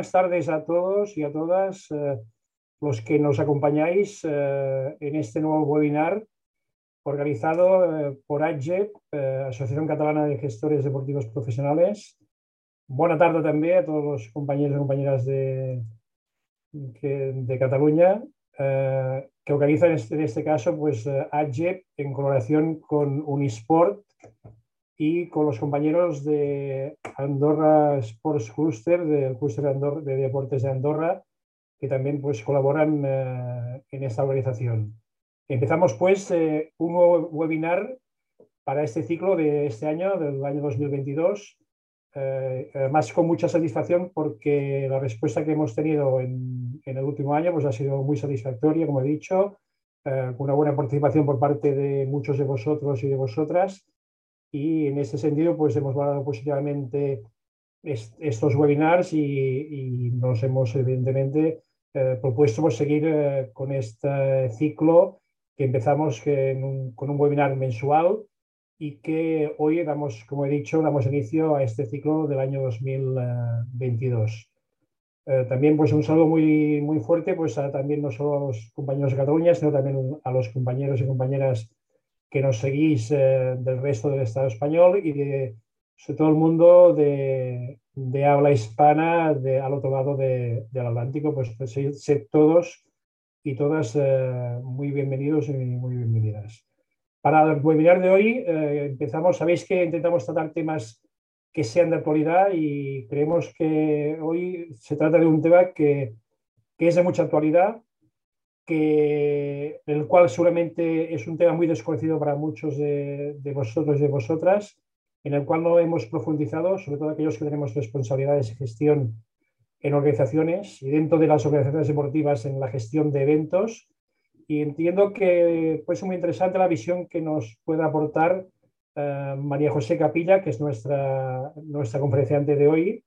buenas tardes a todos y a todas los que nos acompañáis en este nuevo webinar organizado por AGEP, Asociación Catalana de Gestores Deportivos Profesionales. Buena tarde también a todos los compañeros y compañeras de, de Cataluña que organiza en este, en este caso pues AGEP en colaboración con Unisport y con los compañeros de Andorra Sports Cluster, del Cluster de, Andorra, de Deportes de Andorra, que también pues, colaboran eh, en esta organización. Empezamos pues eh, un nuevo webinar para este ciclo de este año, del año 2022, eh, además con mucha satisfacción porque la respuesta que hemos tenido en, en el último año pues, ha sido muy satisfactoria, como he dicho, con una buena participación por parte de muchos de vosotros y de vosotras y en ese sentido pues hemos valorado positivamente estos webinars y, nos hemos evidentemente eh, propuesto pues, seguir eh, con este ciclo que empezamos con un webinar mensual y que hoy damos, como he dicho, damos inicio a este ciclo del año 2022. Eh, también pues un saludo muy, muy fuerte pues también no solo a los compañeros de Cataluña, sino también a los compañeros y compañeras que nos seguís eh, del resto del Estado español y de, todo el mundo de, de habla hispana de, al otro lado del Atlántico, pues, pues sed, todos y todas eh, muy bienvenidos y muy bienvenidas. Para el webinar de hoy eh, empezamos, sabéis que intentamos tratar temas que sean de actualidad y creemos que hoy se trata de un tema que, que es de mucha actualidad, el cual seguramente es un tema muy desconocido para muchos de, vosotros y de vosotras, en el cual no hemos profundizado, sobre todo aquellos que tenemos responsabilidades de gestión en organizaciones y dentro de las organizaciones deportivas en la gestión de eventos. Y entiendo que puede ser muy interesante la visión que nos puede aportar eh, María José Capilla, que es nuestra, nuestra conferenciante de hoy,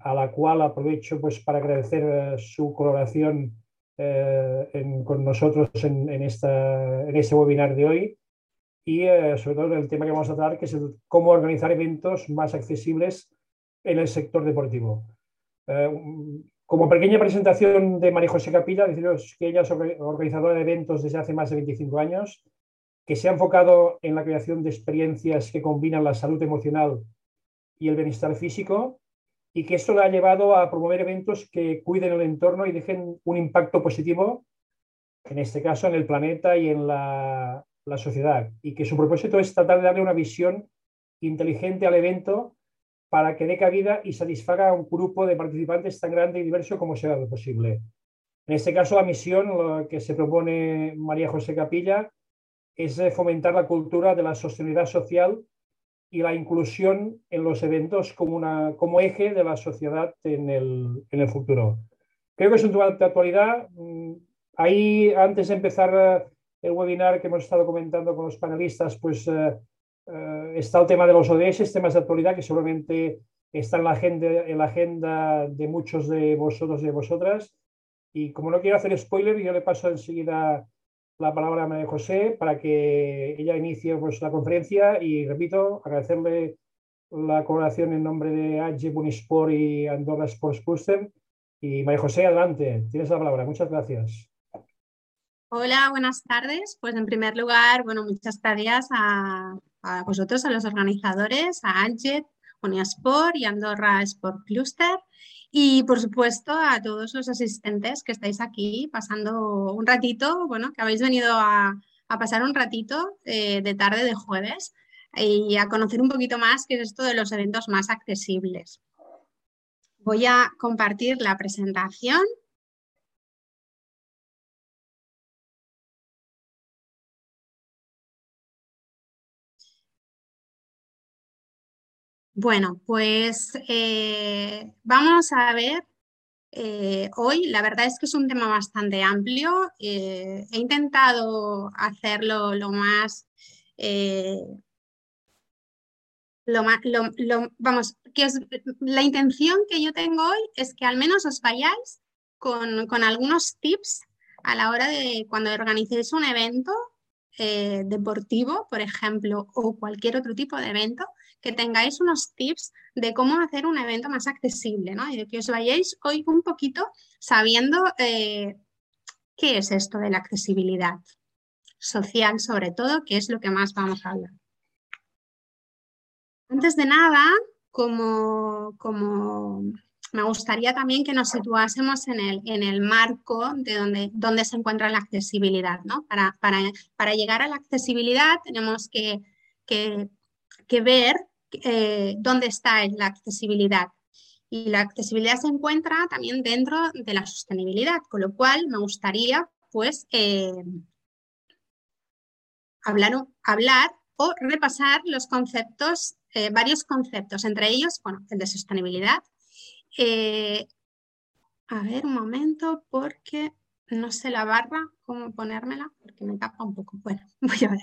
a la cual aprovecho pues, para agradecer eh, su colaboración eh, con nosotros en, en, esta, en este webinar de hoy y eh, sobre todo el tema que vamos a tratar, que es cómo organizar eventos más accesibles en el sector deportivo. Eh, como pequeña presentación de María José Capilla, deciros que ella es organizadora de eventos desde hace más de 25 años, que se ha enfocado en la creación de experiencias que combinan la salud emocional y el bienestar físico y que esto le ha llevado a promover eventos que cuiden el entorno y dejen un impacto positivo, en este caso en el planeta y en la, la sociedad, y que su propósito es tratar de darle una visión inteligente al evento para que dé cabida y satisfaga a un grupo de participantes tan grande y diverso como sea posible. En este caso, la misión que se propone María José Capilla es fomentar la cultura de la sostenibilidad social y la inclusión en los eventos como, una, como eje de la sociedad en el, en el futuro. Creo que es un tema de actualidad. Mm, ahí, antes de empezar eh, el webinar que hemos estado comentando con los panelistas, pues eh, eh, está el tema de los ODS, temas de actualidad que seguramente están en la agenda, en la agenda de muchos de vosotros y de vosotras. Y como no quiero hacer spoiler, yo le paso enseguida la palabra a María José para que ella inicie pues, la conferencia y, repito, agradecerle la colaboración en nombre de AG Bunisport y Andorra Sports Booster. Y María José, adelante, tienes la palabra. Muchas gracias. Hola, buenas tardes. Pues en primer lugar, bueno, muchas gracias a, a vosotros, a los organizadores, a AGET, Y Andorra Sport Cluster. Y por supuesto a todos los asistentes que estáis aquí pasando un ratito, bueno, que habéis venido a, pasar un ratito eh, de tarde de jueves y a conocer un poquito más qué es esto de los eventos más accesibles. Voy a compartir la presentación Bueno, pues eh, vamos a ver eh, hoy. La verdad es que es un tema bastante amplio. Eh, he intentado hacerlo lo más, lo más, vamos, que la intención que yo tengo hoy es que al menos os vayáis con, con algunos tips a la hora de cuando organicéis un evento eh, deportivo, por ejemplo, o cualquier otro tipo de evento, que tengáis unos tips de cómo hacer un evento más accesible, ¿no? Y de que os vayáis hoy un poquito sabiendo eh, qué es esto de la accesibilidad social, sobre todo, que es lo que más vamos a hablar. Antes de nada, como, como me gustaría también que nos situásemos en el, en el marco de donde, se encuentra la accesibilidad. ¿no? Para, para, para, llegar a la accesibilidad tenemos que, que, que ver eh, dónde está la accesibilidad. Y la accesibilidad se encuentra también dentro de la sostenibilidad, con lo cual me gustaría pues eh, hablar, o repasar los conceptos, eh, varios conceptos, entre ellos, bueno, el de sostenibilidad, a ver, un momento, porque no sé la barra, cómo ponérmela, porque me tapa un poco. Bueno, voy a ver.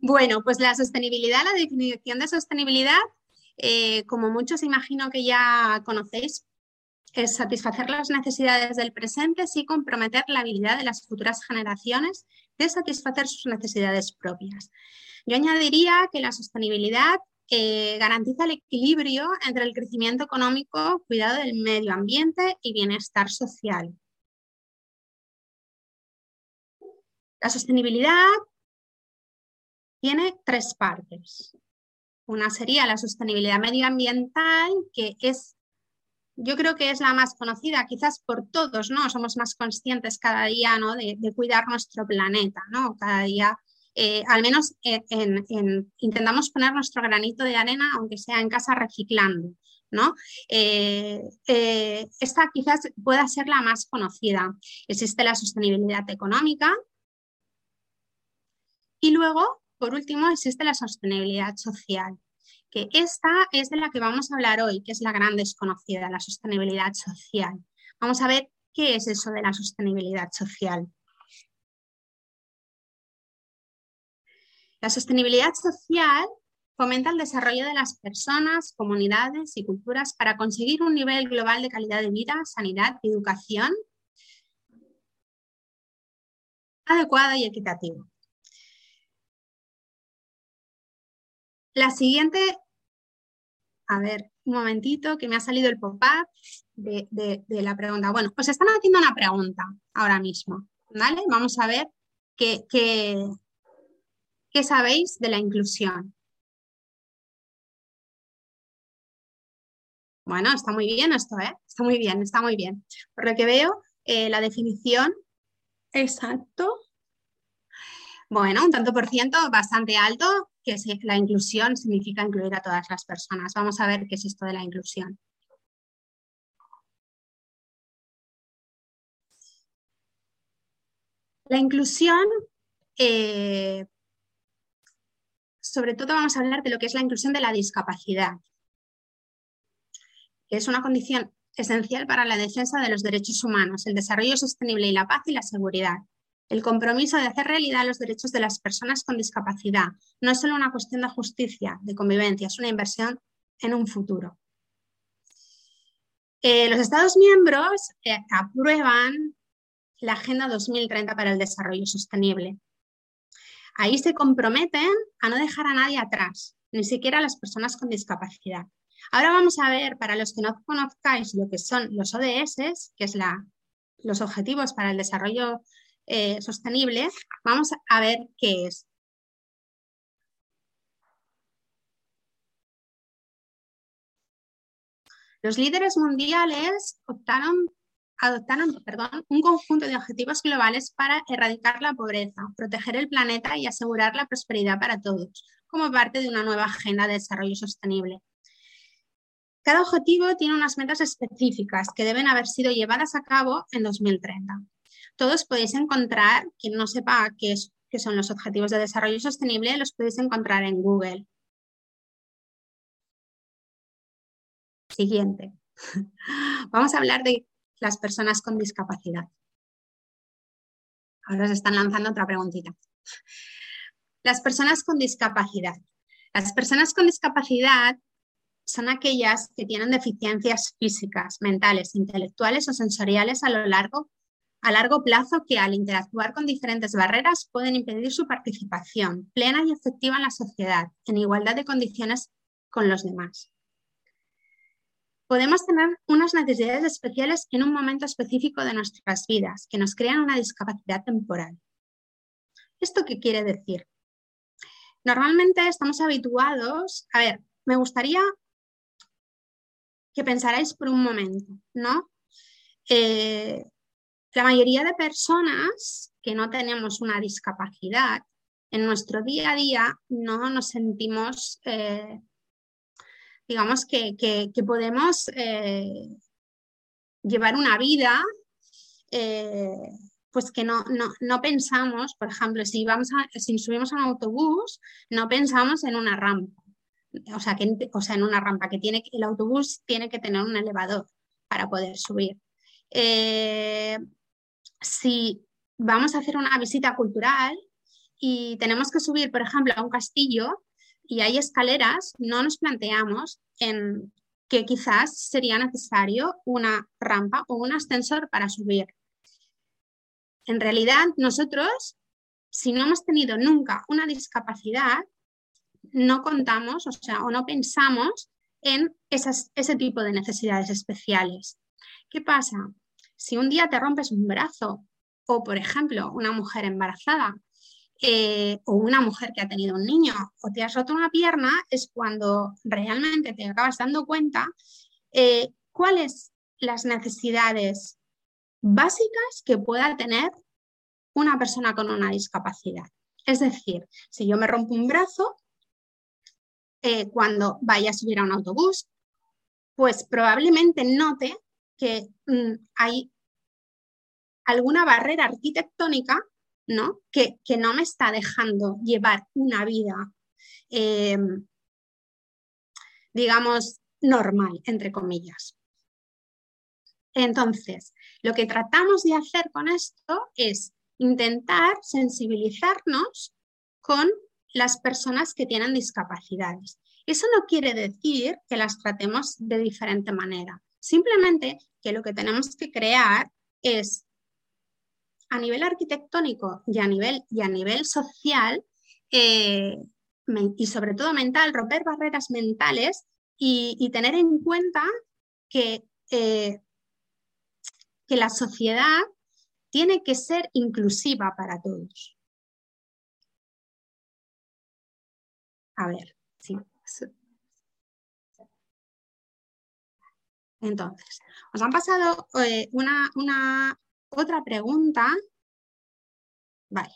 Bueno, pues la sostenibilidad, la definición de sostenibilidad, eh, como muchos imagino que ya conocéis, es satisfacer las necesidades del presente sin comprometer la habilidad de las futuras generaciones de satisfacer sus necesidades propias. Yo añadiría que la sostenibilidad eh, garantiza el equilibrio entre el crecimiento económico, cuidado del medio ambiente y bienestar social. La sostenibilidad tiene tres partes. Una sería la sostenibilidad medioambiental, que es, yo creo que es la más conocida, quizás por todos, ¿no? Somos más conscientes cada día, ¿no? De, cuidar nuestro planeta, ¿no? Cada día eh, al menos intentamos poner nuestro granito de arena, aunque sea en casa reciclando. ¿no? Eh, eh, esta quizás pueda ser la más conocida. Existe la sostenibilidad económica y luego, por último, existe la sostenibilidad social, que esta es de la que vamos a hablar hoy, que es la gran desconocida, la sostenibilidad social. Vamos a ver qué es eso de la sostenibilidad social. La sostenibilidad social fomenta el desarrollo de las personas, comunidades y culturas para conseguir un nivel global de calidad de vida, sanidad y educación adecuado y equitativo. La siguiente, a ver, un momentito, que me ha salido el pop-up de, la pregunta. Bueno, os están haciendo una pregunta ahora mismo, ¿vale? Vamos a ver qué, qué, ¿Qué sabéis de la inclusión? Bueno, está muy bien esto, ¿eh? Está muy bien, está muy bien. Por lo que veo, eh, la definición exacto, bueno, un tanto por ciento bastante alto, que la inclusión significa incluir a todas las personas. Vamos a ver qué es esto de la inclusión. La inclusión eh, sobre todo vamos a hablar de lo que es la inclusión de la discapacidad, que es una condición esencial para la defensa de los derechos humanos, el desarrollo sostenible y la paz y la seguridad. El compromiso de hacer realidad los derechos de las personas con discapacidad no es solo una cuestión de justicia, de convivencia, es una inversión en un futuro. Eh, los Estados miembros eh, aprueban la Agenda 2030 para el Desarrollo Sostenible, Ahí se comprometen a no dejar a nadie atrás, ni siquiera a las personas con discapacidad. Ahora vamos a ver, para los que no conozcáis lo que son los ODS, que es la, los Objetivos para el Desarrollo eh, Sostenible, vamos a ver qué es. Los líderes mundiales optaron adoptaron perdón, un conjunto de objetivos globales para erradicar la pobreza, proteger el planeta y asegurar la prosperidad para todos, como parte de una nueva agenda de desarrollo sostenible. Cada objetivo tiene unas metas específicas que deben haber sido llevadas a cabo en 2030. Todos podéis encontrar, quien no sepa qué, son los objetivos de desarrollo sostenible, los podéis encontrar en Google. Siguiente. Vamos a hablar de las personas con discapacidad. Ahora se están lanzando otra preguntita. Las personas con discapacidad. Las personas con discapacidad son aquellas que tienen deficiencias físicas, mentales, intelectuales o sensoriales a lo largo a largo plazo que al interactuar con diferentes barreras pueden impedir su participación plena y efectiva en la sociedad, en igualdad de condiciones con los demás. Podemos tener unas necesidades especiales en un momento específico de nuestras vidas que nos crean una discapacidad temporal. ¿Esto qué quiere decir? Normalmente estamos habituados, a ver, me gustaría que pensarais por un momento, ¿no? Eh, la mayoría de personas que no tenemos una discapacidad, en nuestro día a día no nos sentimos, eh, digamos, que, podemos eh, llevar una vida, eh, pues que no, no, pensamos, por ejemplo, si, vamos a, si subimos a un autobús, no pensamos en una rampa. O sea, que, o sea, en una rampa que tiene el autobús tiene que tener un elevador para poder subir si vamos a hacer una visita cultural y tenemos que subir, por ejemplo, a un castillo y hay escaleras, no nos planteamos en que quizás sería necesario una rampa o un ascensor para subir. En realidad, nosotros, si no hemos tenido nunca una discapacidad, no contamos, o sea, o no pensamos en ese tipo de necesidades especiales. ¿Qué pasa? Si un día te rompes un brazo o, por ejemplo, una mujer embarazada eh, o una mujer que ha tenido un niño o te has roto una pierna, es cuando realmente te acabas dando cuenta eh, cuáles las necesidades básicas que pueda tener una persona con una discapacidad. Es decir, si yo me rompo un brazo, eh, cuando vaya a subir a un autobús, pues probablemente note que mm, hay alguna barrera arquitectónica ¿no? Que, no me está dejando llevar una vida, em, digamos, normal, entre comillas. Entonces, lo que tratamos de hacer con esto es intentar sensibilizarnos con las personas que tienen discapacidades. Eso no quiere decir que las tratemos de diferente manera. Simplemente que lo que tenemos que crear es a nivel arquitectónico y a nivel, y a nivel social eh, y sobre todo mental, romper barreras mentales y, tener en cuenta que, eh, que la sociedad tiene que ser inclusiva para todos. A ver, sí. Entonces, os han pasado eh, una, una, otra pregunta. Vale.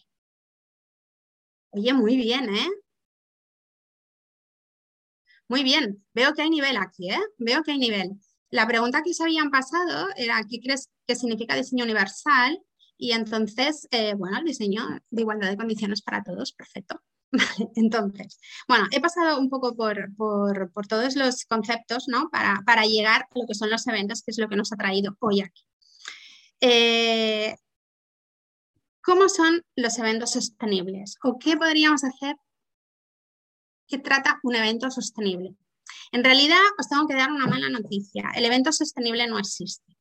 Oye, muy bien, ¿eh? Muy bien, veo que hay nivel aquí, ¿eh? Veo que hay nivel. La pregunta que se habían pasado era, ¿qué crees que significa diseño universal? Y entonces, eh, bueno, el diseño de igualdad de condiciones para todos, perfecto. Entonces, bueno, he pasado un poco por, todos los conceptos, ¿no? Para, para, llegar a lo que son los eventos, que es lo que nos ha traído hoy aquí. Eh, ¿Cómo son los eventos sostenibles? ¿O qué podríamos hacer que trata un evento sostenible? En realidad, os tengo que dar una mala noticia. El evento sostenible no existe.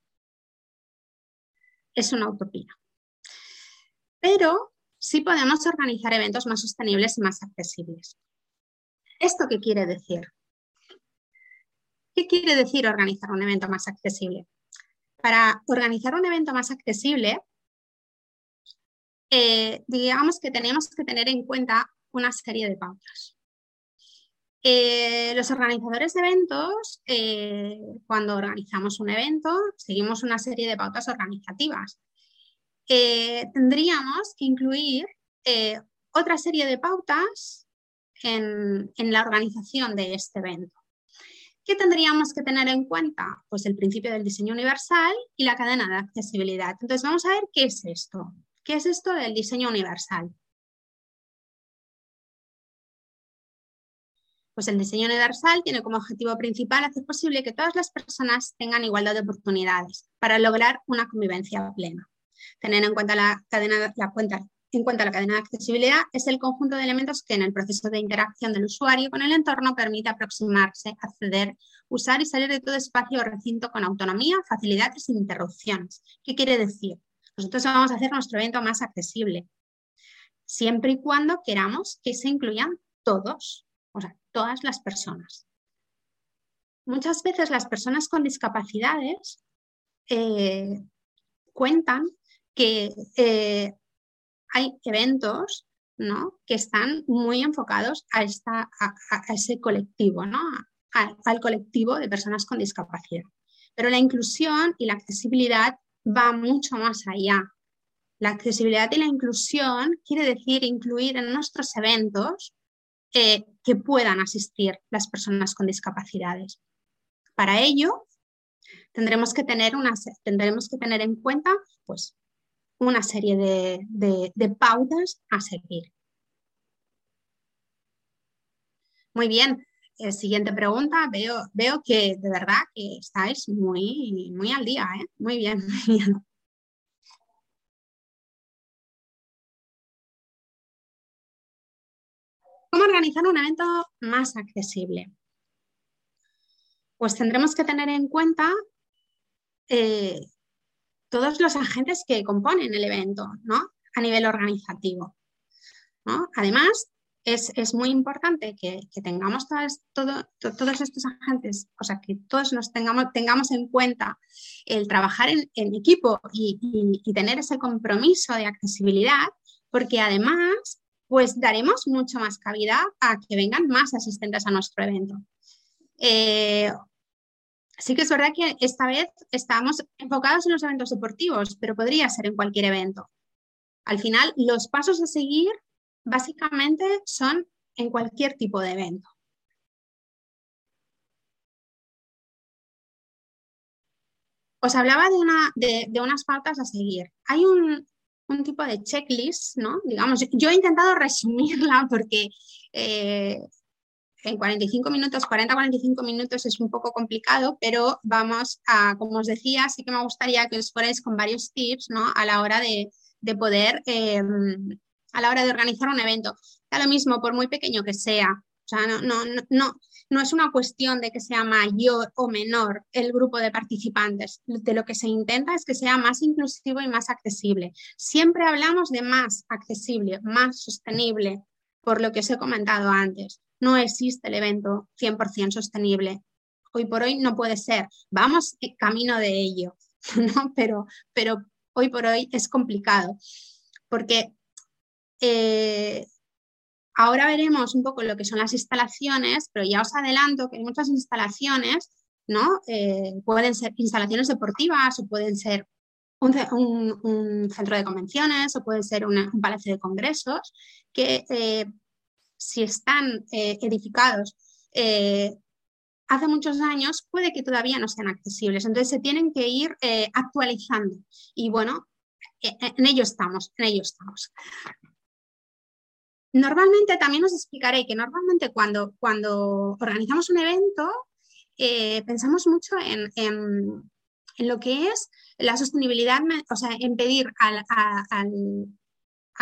Es una utopía. Pero sí podemos organizar eventos más sostenibles y más accesibles. ¿Esto qué quiere decir? ¿Qué quiere decir organizar un evento más accesible? Para organizar un evento más accesible, eh, digamos que tenemos que tener en cuenta una serie de pautas. Eh, los organizadores de eventos, eh, cuando organizamos un evento, seguimos una serie de pautas organizativas. Tendríamos que incluir otra serie de pautas en la organización de este evento. ¿Qué tendríamos que tener en cuenta? Pues el principio del diseño universal y la cadena de accesibilidad. Entonces vamos a ver qué es esto. ¿Qué es esto del diseño universal? Pues el diseño universal tiene como objetivo principal hacer posible que todas las personas tengan igualdad de oportunidades para lograr una convivencia plena. Tener en cuenta la cadena, en la cadena de accesibilidad, es el conjunto de elementos que en el proceso de interacción del usuario con el entorno permite aproximarse, acceder, usar y salir de todo espacio o recinto con autonomía, facilidad y sin interrupciones. ¿Qué quiere decir? Nosotros vamos a hacer nuestro evento más accesible, siempre y cuando queramos que se incluyan todos, o sea, todas las personas. Muchas veces las personas con discapacidades eh, cuentan que eh, hay eventos que están muy enfocados a, esta, a, ese colectivo, ¿no? al colectivo de personas con discapacidad. Pero la inclusión y la accesibilidad va mucho más allá. La accesibilidad y la inclusión quiere decir incluir en nuestros eventos eh, que puedan asistir las personas con discapacidades. Para ello, tendremos que tener, una, tendremos que tener en cuenta pues, una serie de, pautas a seguir. Muy bien, eh, siguiente pregunta. Veo, veo que de verdad que estáis muy, muy al día, ¿eh? Muy bien, muy bien. ¿Cómo organizar un evento más accesible? Pues tendremos que tener en cuenta eh, todos los agentes que componen el evento, ¿no? A nivel organizativo. Además, es, muy importante que, tengamos todos estos agentes, o sea, que todos nos tengamos, tengamos en cuenta el trabajar en, equipo y, tener ese compromiso de accesibilidad, porque además, pues daremos mucho más cabida a que vengan más asistentes a nuestro evento. Eh, sí que es verdad que esta vez estamos enfocados en los eventos deportivos, pero podría ser en cualquier evento. Al final, los pasos a seguir básicamente son en cualquier tipo de evento. Os hablaba de, una, de, unas pautas a seguir. Hay un, tipo de checklist, ¿no? Digamos, yo he intentado resumirla porque eh, en 45 minutos, 40-45 minutos es un poco complicado, pero vamos a, como os decía, sí que me gustaría que os fuerais con varios tips, ¿no? A la hora de, poder em, a la hora de organizar un evento. Da lo mismo, por muy pequeño que sea. O sea, no, no, no, no es una cuestión de que sea mayor o menor el grupo de participantes. De lo que se intenta es que sea más inclusivo y más accesible. Siempre hablamos de más accesible, más sostenible, por lo que os he comentado antes. No existe el evento 100% sostenible. Hoy por hoy no puede ser. Vamos camino de ello, ¿no? pero, pero hoy por hoy es complicado. Porque eh, ahora veremos un poco lo que son las instalaciones, pero ya os adelanto que muchas instalaciones, ¿no? Eh, pueden ser instalaciones deportivas o pueden ser un, centro de convenciones o puede ser un palacio de congresos que eh, si están edificados hace muchos años puede que todavía no sean accesibles. Entonces se tienen que ir actualizando. Y bueno, en ello estamos, en ello estamos. Normalmente también os explicaré que normalmente cuando, cuando organizamos un evento eh, pensamos mucho en, lo que es la sostenibilidad, o sea, en pedir a,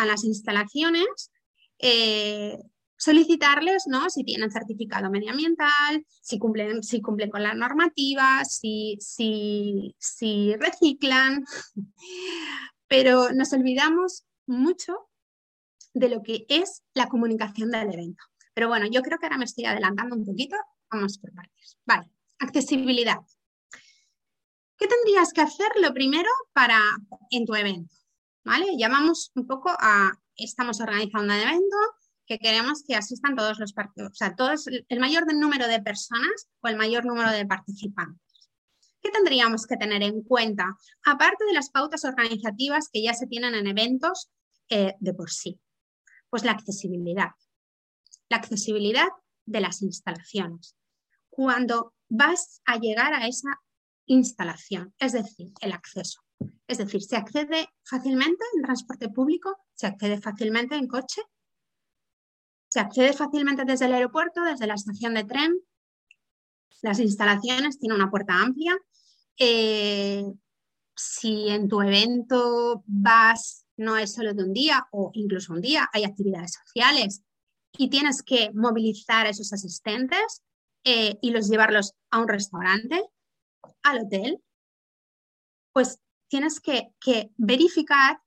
las instalaciones eh, solicitarles ¿no? si tienen certificado medioambiental, si cumplen, si cumplen con las normativas, si, si, si reciclan, pero nos olvidamos mucho de lo que es la comunicación del evento. Pero bueno, yo creo que ahora me estoy adelantando un poquito. Vamos por partes. Vale, accesibilidad. ¿Qué tendrías que hacer lo primero para en tu evento? ¿Vale? Llamamos un poco a, estamos organizando un evento que queremos que asistan todos los o sea, todos, el mayor número de personas o el mayor número de participantes. ¿Qué tendríamos que tener en cuenta? Aparte de las pautas organizativas que ya se tienen en eventos eh, de por sí. Pues la accesibilidad. La accesibilidad de las instalaciones. Cuando vas a llegar a esa instalación, es decir, el acceso. Es decir, se accede fácilmente en transporte público, se accede fácilmente en coche, se accede fácilmente desde el aeropuerto, desde la estación de tren. Las instalaciones tienen una puerta amplia. Eh, si en tu evento vas no es solo de un día o incluso un día, hay actividades sociales y tienes que movilizar a esos asistentes eh, y los llevarlos a un restaurante, al hotel, pues tienes que, verificar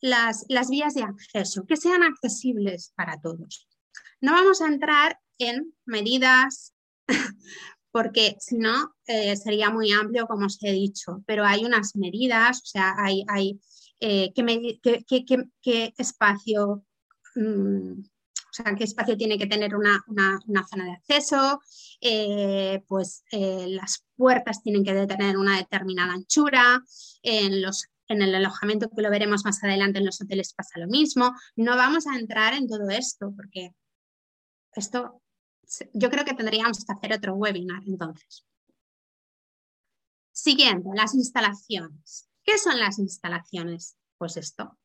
las, las, vías de acceso, que sean accesibles para todos. No vamos a entrar en medidas, porque si no eh, sería muy amplio, como os he dicho, pero hay unas medidas, o sea, hay, hay eh, qué, espacio mm, o sea, qué espacio tiene que tener una, zona de acceso, eh, pues las puertas tienen que tener una determinada anchura, en, los, en el alojamiento que lo veremos más adelante en los hoteles pasa lo mismo. No vamos a entrar en todo esto porque esto yo creo que tendríamos que hacer otro webinar entonces. Siguiente, las instalaciones. ¿Qué son las instalaciones? Pues esto,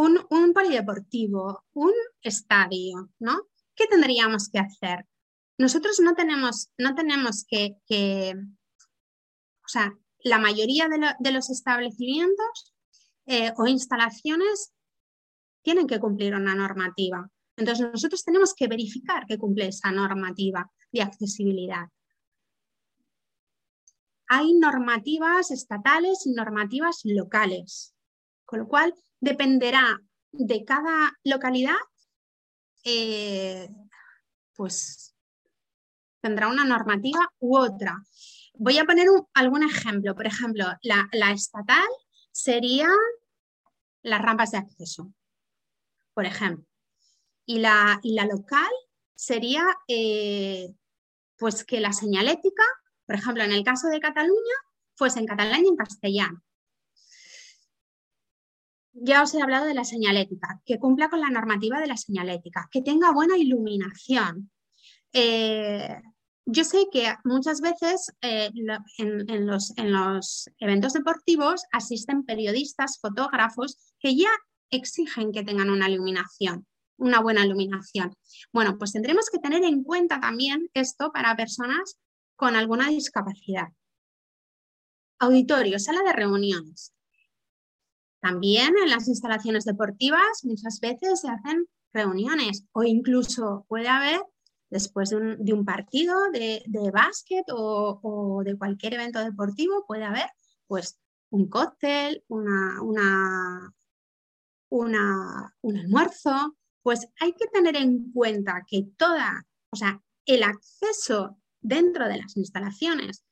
un, polideportivo, un estadio, ¿no? ¿Qué tendríamos que hacer? Nosotros no tenemos, no tenemos que, o sea, la mayoría de, los establecimientos eh, o instalaciones tienen que cumplir una normativa. Entonces nosotros tenemos que verificar que cumple esa normativa de accesibilidad. Hay normativas estatales y normativas locales, con lo cual dependerá de cada localidad, eh, pues tendrá una normativa u otra. Voy a poner algún ejemplo. Por ejemplo, la, estatal sería las rampas de acceso, por ejemplo. Y la, la local sería eh, pues que la señalética, por ejemplo, en el caso de Cataluña, fuese en catalán y en castellano ya os he hablado de la señalética, que cumpla con la normativa de la señalética, que tenga buena iluminación. Eh, yo sé que muchas veces eh, en, los, en, los, eventos deportivos asisten periodistas, fotógrafos que ya exigen que tengan una iluminación, una buena iluminación. Bueno, pues tendremos que tener en cuenta también esto para personas con alguna discapacidad. Auditorio, sala de reuniones. También en las instalaciones deportivas muchas veces se hacen reuniones o incluso puede haber, después de un, partido de, básquet o, de cualquier evento deportivo, puede haber pues un cóctel, una, una, un almuerzo. Pues hay que tener en cuenta que toda, o sea, el acceso dentro de las instalaciones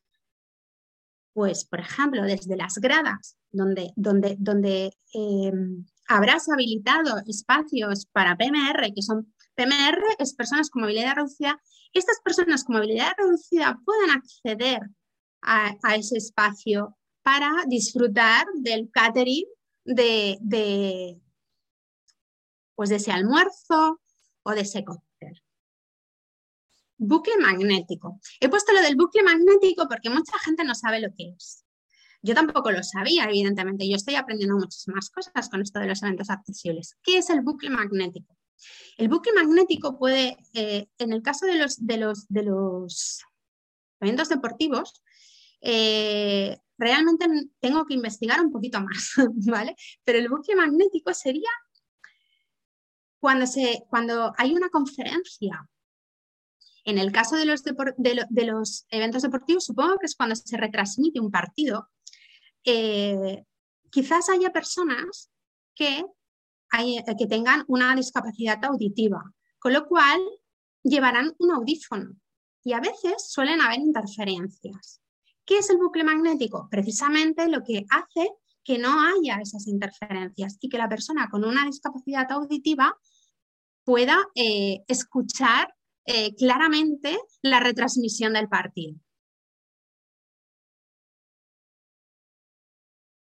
pues, por ejemplo, desde las gradas, donde, donde, donde eh, habrás habilitado espacios para PMR, que son PMR, es personas con movilidad reducida, estas personas con movilidad reducida puedan acceder a, ese espacio para disfrutar del catering de, de, pues de ese almuerzo o de ese Bucle magnético. He puesto lo del bucle magnético porque mucha gente no sabe lo que es. Yo tampoco lo sabía, evidentemente. Yo estoy aprendiendo muchísimas cosas con esto de los eventos accesibles. ¿Qué es el bucle magnético? El bucle magnético puede, eh, en el caso de los, de los, de los eventos deportivos, eh, realmente tengo que investigar un poquito más, ¿vale? Pero el bucle magnético sería cuando, se, cuando hay una conferencia en el caso de los, eventos deportivos, supongo que es cuando se retransmite un partido, eh, quizás haya personas que, que tengan una discapacidad auditiva, con lo cual llevarán un audífono y a veces suelen haber interferencias. ¿Qué es el bucle magnético? Precisamente lo que hace que no haya esas interferencias y que la persona con una discapacidad auditiva pueda eh, escuchar eh, claramente la retransmisión del partido.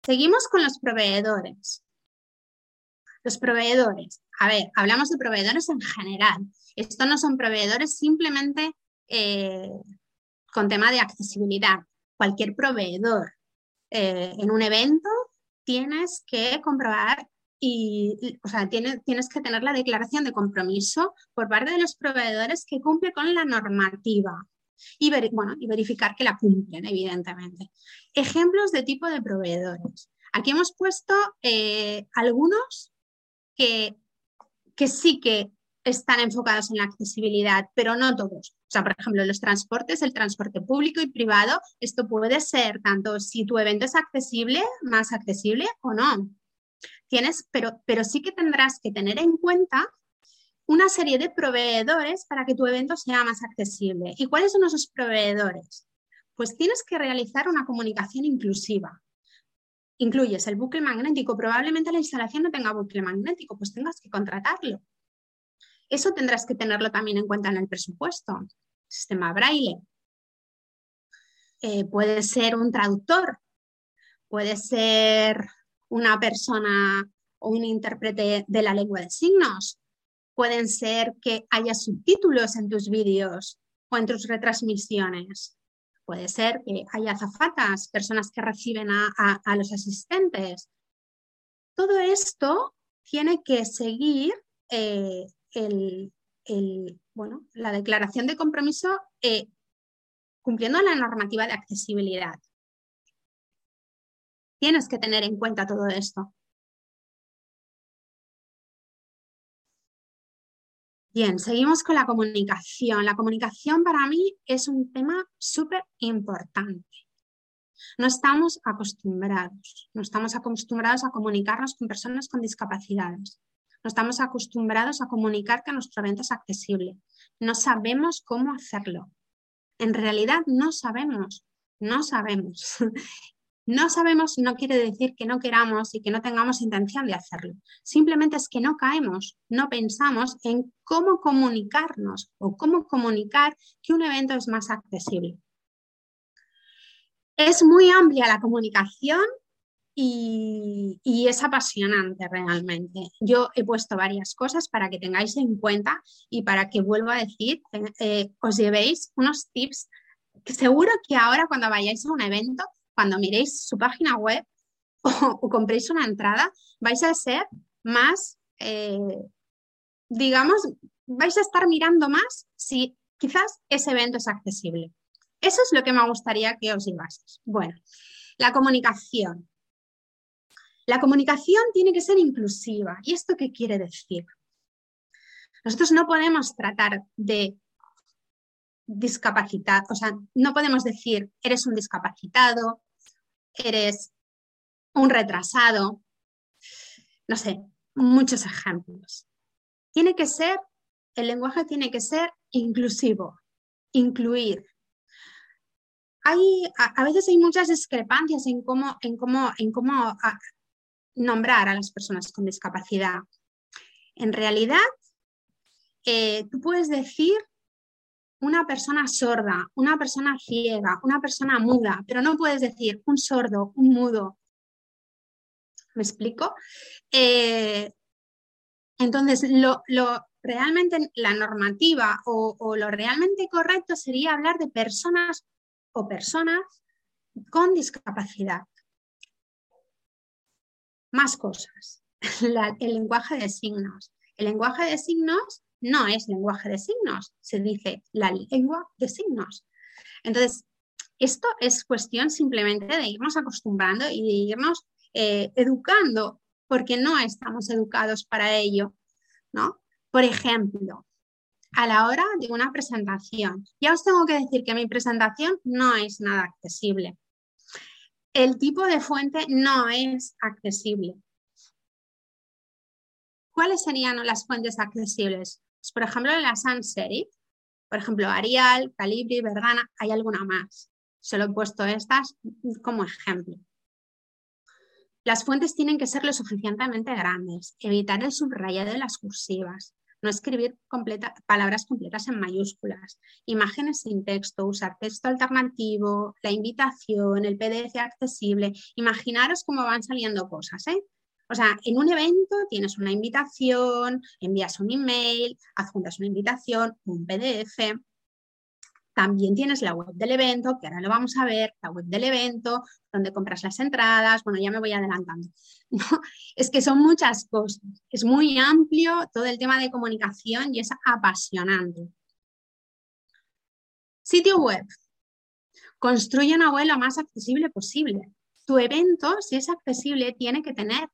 Seguimos con los proveedores. Los proveedores. A ver, hablamos de proveedores en general. Estos no son proveedores simplemente eh, con tema de accesibilidad. Cualquier proveedor en un evento tienes que comprobar y, o sea, tienes, que tener la declaración de compromiso por parte de los proveedores que cumple con la normativa y, bueno, y verificar que la cumplen, evidentemente. Ejemplos de tipo de proveedores. Aquí hemos puesto eh, algunos que, que sí que están enfocados en la accesibilidad, pero no todos. O sea, por ejemplo, los transportes, el transporte público y privado, esto puede ser tanto si tu evento es accesible, más accesible o no. Tienes, pero, pero sí que tendrás que tener en cuenta una serie de proveedores para que tu evento sea más accesible. ¿Y cuáles son esos proveedores? Pues tienes que realizar una comunicación inclusiva. Incluyes el bucle magnético, probablemente la instalación no tenga bucle magnético, pues tengas que contratarlo. Eso tendrás que tenerlo también en cuenta en el presupuesto. Sistema braille. Eh, puede ser un traductor, puede ser una persona o un intérprete de la lengua de signos, pueden ser que haya subtítulos en tus vídeos o en tus retransmisiones. Puede ser que haya azafatas, personas que reciben a, los asistentes. Todo esto tiene que seguir eh, la declaración de compromiso eh, cumpliendo la normativa de accesibilidad. Tienes que tener en cuenta todo esto. Bien, seguimos con la comunicación. La comunicación para mí es un tema súper importante. No estamos acostumbrados, no estamos acostumbrados a comunicarnos con personas con discapacidades. No estamos acostumbrados a comunicar que nuestro evento es accesible. No sabemos cómo hacerlo. En realidad no sabemos, no sabemos. No sabemos no quiere decir que no queramos y que no tengamos intención de hacerlo. Simplemente es que no caemos, no pensamos en cómo comunicarnos o cómo comunicar que un evento es más accesible. Es muy amplia la comunicación y, es apasionante realmente. Yo he puesto varias cosas para que tengáis en cuenta y para que vuelvo a decir, eh, os llevéis unos tips que seguro que ahora cuando vayáis a un evento cuando miréis su página web o, compréis una entrada, vais a ser más, eh, digamos, vais a estar mirando más si quizás ese evento es accesible. Eso es lo que me gustaría que os llevaseis. Bueno, la comunicación. La comunicación tiene que ser inclusiva. ¿Y esto qué quiere decir? Nosotros no podemos tratar de discapacitado, o sea, no podemos decir eres un discapacitado, eres un retrasado, no sé, muchos ejemplos. Tiene que ser, el lenguaje tiene que ser inclusivo, incluir. Hay, a, veces hay muchas discrepancias en cómo, en cómo, en cómo nombrar a las personas con discapacidad. En realidad, eh, tú puedes decir una persona sorda, una persona ciega, una persona muda, pero no puedes decir un sordo, un mudo. ¿Me explico? Eh, entonces, lo, realmente la normativa o, o, lo realmente correcto sería hablar de personas o personas con discapacidad. Más cosas. el lenguaje de signos. El lenguaje de signos no es lenguaje de signos, se dice la lengua de signos. Entonces, esto es cuestión simplemente de irnos acostumbrando y de irnos eh, educando, porque no estamos educados para ello, ¿no? Por ejemplo, a la hora de una presentación, ya os tengo que decir que mi presentación no es nada accesible. El tipo de fuente no es accesible. ¿Cuáles serían las fuentes accesibles? Pues, por ejemplo, la sans serif, por ejemplo, Arial, Calibri, Verdana, hay alguna más. Solo he puesto estas como ejemplo. Las fuentes tienen que ser lo suficientemente grandes, evitar el subrayado de las cursivas, no escribir palabras completas en mayúsculas, imágenes sin texto, usar texto alternativo, la invitación, el PDF accesible. Imaginaros cómo van saliendo cosas. ¿eh? O sea, en un evento tienes una invitación, envías un email, adjuntas una invitación, un PDF. También tienes la web del evento, que ahora lo vamos a ver, la web del evento, donde compras las entradas. Bueno, ya me voy adelantando. Es que son muchas cosas. Es muy amplio todo el tema de comunicación y es apasionante. Sitio web. Construye una web lo más accesible posible. Tu evento, si es accesible, tiene que tener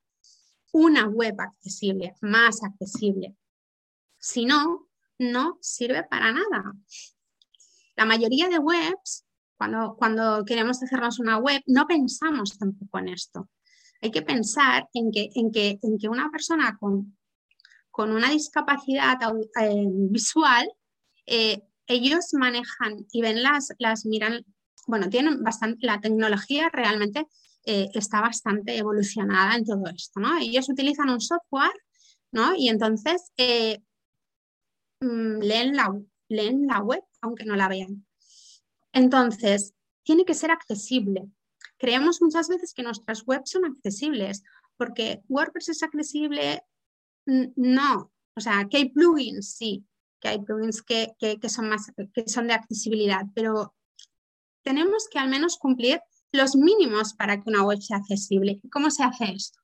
una web accesible, más accesible. Si no, no sirve para nada. La mayoría de webs, cuando, cuando queremos hacernos una web, no pensamos tampoco en esto. Hay que pensar en que, en que, en que una persona con, con una discapacidad eh, visual, eh, ellos manejan y ven las, las miran, bueno, tienen bastante, la tecnología realmente eh, está bastante evolucionada en todo esto, ¿no? Ellos utilizan un software, ¿no? Y entonces mm, leen, la, leen la web, aunque no la vean. Entonces, tiene que ser accesible. Creemos muchas veces que nuestras webs son accesibles, porque WordPress es accesible, no. O sea, que hay plugins, sí, que hay plugins que, son, más, que son de accesibilidad, pero tenemos que al menos cumplir los mínimos para que una web sea accesible. ¿Cómo se hace esto?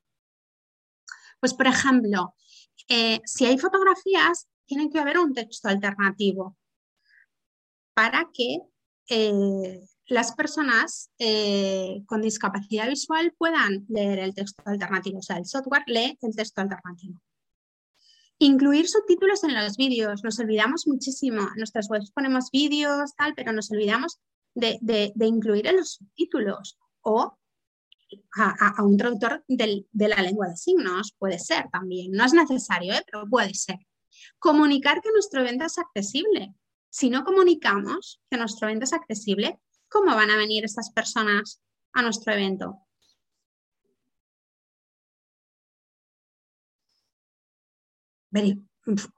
Pues, por ejemplo, eh, si hay fotografías, tiene que haber un texto alternativo para que eh, las personas eh, con discapacidad visual puedan leer el texto alternativo. O sea, el software lee el texto alternativo. Incluir subtítulos en los vídeos. Nos olvidamos muchísimo. En nuestras webs ponemos vídeos, tal, pero nos olvidamos de, incluir en los subtítulos o a, un traductor de la lengua de signos. Puede ser también. No es necesario, ¿eh? pero puede ser. Comunicar que nuestro evento es accesible. Si no comunicamos que nuestro evento es accesible, ¿cómo van a venir estas personas a nuestro evento?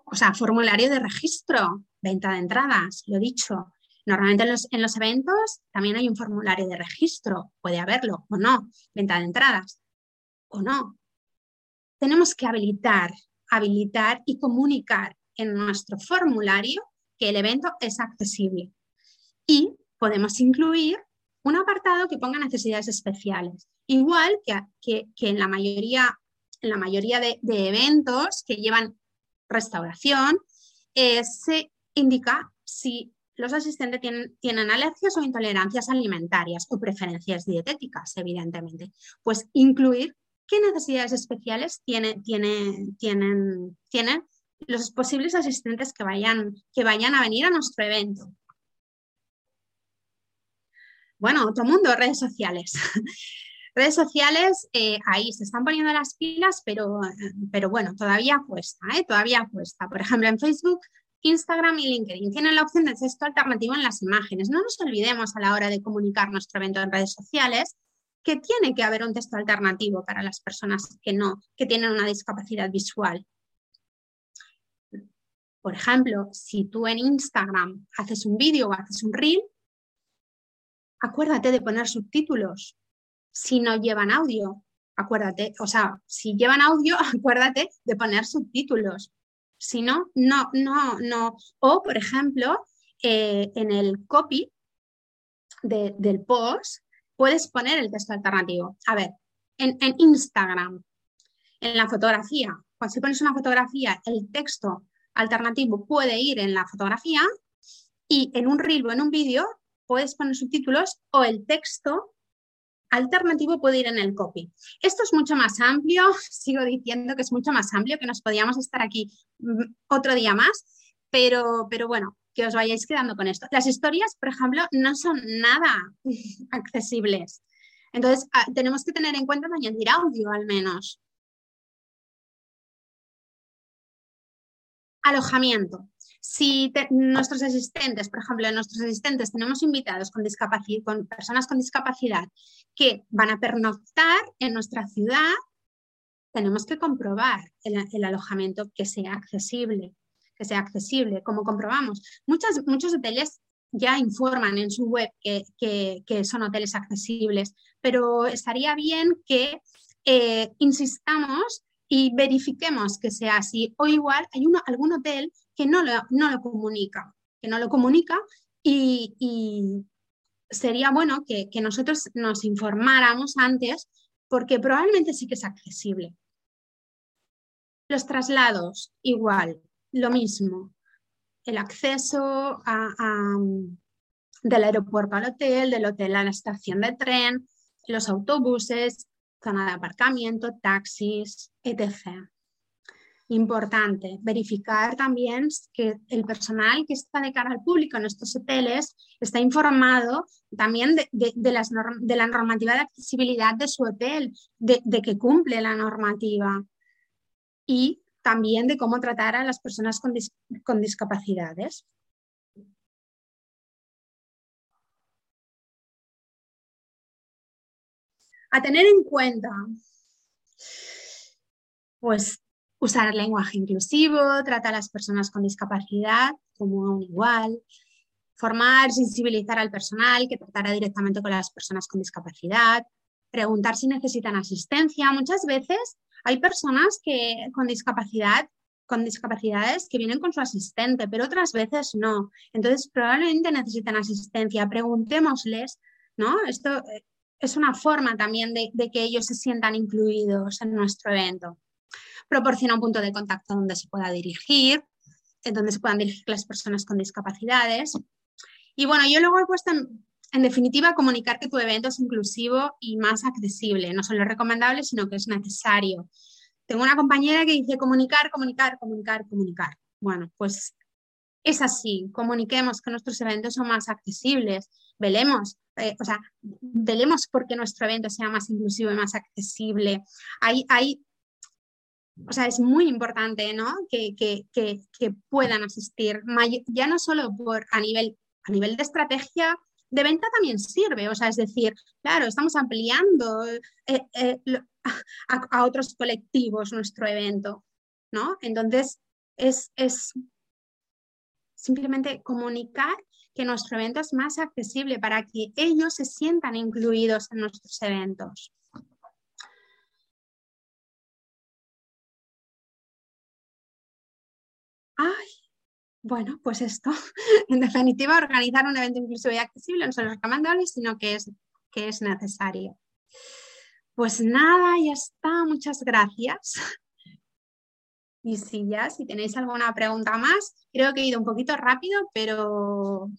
o sea, formulario de registro, venta de entradas, lo dicho. Normalmente en los, en los, eventos también hay un formulario de registro, puede haberlo o no, venta de entradas o no. Tenemos que habilitar, habilitar y comunicar en nuestro formulario que el evento es accesible. Y podemos incluir un apartado que ponga necesidades especiales. Igual que, que, en la mayoría, en la mayoría de, eventos que llevan restauración, eh, se indica si los asistentes tienen, tienen, alergias o intolerancias alimentarias o preferencias dietéticas, evidentemente. Pues incluir qué necesidades especiales tiene, tiene, tienen, tienen los posibles asistentes que vayan, que vayan a venir a nuestro evento. Bueno, otro mundo, redes sociales. redes sociales, eh, ahí se están poniendo las pilas, pero, pero bueno, todavía cuesta, ¿eh? todavía cuesta. Por ejemplo, en Facebook, Instagram y LinkedIn tienen la opción de texto alternativo en las imágenes. No nos olvidemos a la hora de comunicar nuestro evento en redes sociales que tiene que haber un texto alternativo para las personas que no, que tienen una discapacidad visual. Por ejemplo, si tú en Instagram haces un vídeo o haces un reel, acuérdate de poner subtítulos. Si no llevan audio, acuérdate, o sea, si llevan audio, acuérdate de poner subtítulos. Si no, no, no, no. O, por ejemplo, eh, en el copy del post puedes poner el texto alternativo. A ver, en, en Instagram, en la fotografía, cuando si pones una fotografía, el texto alternativo puede ir en la fotografía y en un reel o en un vídeo puedes poner subtítulos o el texto alternativo puede ir en el copy. Esto es mucho más amplio, sigo diciendo que es mucho más amplio, que nos podíamos estar aquí mm, otro día más, pero, pero bueno, que os vayáis quedando con esto. Las historias, por ejemplo, no son nada accesibles. Entonces, ah, tenemos que tener en cuenta añadir audio al menos. Alojamiento. Si nuestros asistentes, por ejemplo, nuestros asistentes tenemos invitados con, con personas con discapacidad que van a pernoctar en nuestra ciudad, tenemos que comprobar el, alojamiento que sea accesible, que sea accesible. Como comprobamos, muchos hoteles ya informan en su web que, son hoteles accesibles, pero estaría bien que eh, insistamos y verifiquemos que sea así. O igual hay uno, algún hotel que no lo, no lo comunica, que no lo comunica y, sería bueno que, que, nosotros nos informáramos antes porque probablemente sí que es accesible. Los traslados, igual, lo mismo. El acceso del aeropuerto al hotel, del hotel a la estación de tren, los autobuses, zona de aparcamiento, taxis, etc. importante. Verificar también que el personal que está de cara al público en estos hoteles está informado también de, las de la normativa de accesibilidad de su hotel, de, que cumple la normativa y también de cómo tratar a las personas con, con discapacidades. A tener en cuenta, pues usar el lenguaje inclusivo, tratar a las personas con discapacidad como un igual, formar, sensibilizar al personal que tratará directamente con las personas con discapacidad, preguntar si necesitan asistencia. Muchas veces hay personas que con discapacidad con discapacidades que vienen con su asistente, pero otras veces no. Entonces, probablemente necesitan asistencia. Preguntémosles, ¿no? Esto eh, es una forma también de, que ellos se sientan incluidos en nuestro evento proporciona un punto de contacto donde se pueda dirigir, en donde se puedan dirigir las personas con discapacidades. Y bueno, yo luego he puesto en, definitiva comunicar que tu evento es inclusivo y más accesible. No solo recomendable, sino que es necesario. Tengo una compañera que dice comunicar, comunicar, comunicar, comunicar. Bueno, pues es así. Comuniquemos que nuestros eventos son más accesibles. Velemos, eh, o sea, velemos porque nuestro evento sea más inclusivo y más accesible. Hay, hay o sea, es muy importante, ¿no? Que, puedan asistir, ya no solo por, a, nivel, a nivel de estrategia, de venta también sirve, o sea, es decir, claro, estamos ampliando eh, eh, a, otros colectivos nuestro evento, ¿no? Entonces, es, es simplemente comunicar que nuestro evento es más accesible para que ellos se sientan incluidos en nuestros eventos. Ay, bueno, pues esto, en definitiva, organizar un evento inclusivo y accesible no solo es recomendable, sino que es, que es necesario. Pues nada, ya está, muchas gracias. Y si ya, si tenéis alguna pregunta más, creo que he ido un poquito rápido, pero,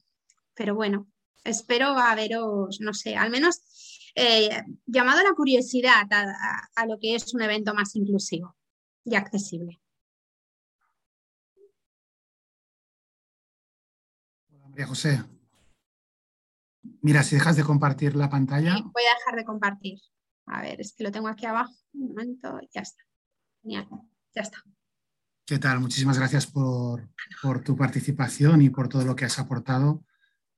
pero bueno, espero haberos, no sé, al menos eh, llamado la curiosidad a lo que es un evento más inclusivo y accesible. María José. Mira, si dejas de compartir la pantalla. voy a dejar de compartir. A ver, es que lo tengo aquí abajo. Un momento, ya está. Genial, ya está. ¿Qué tal? Muchísimas gracias por, tu participación y por todo lo que has aportado.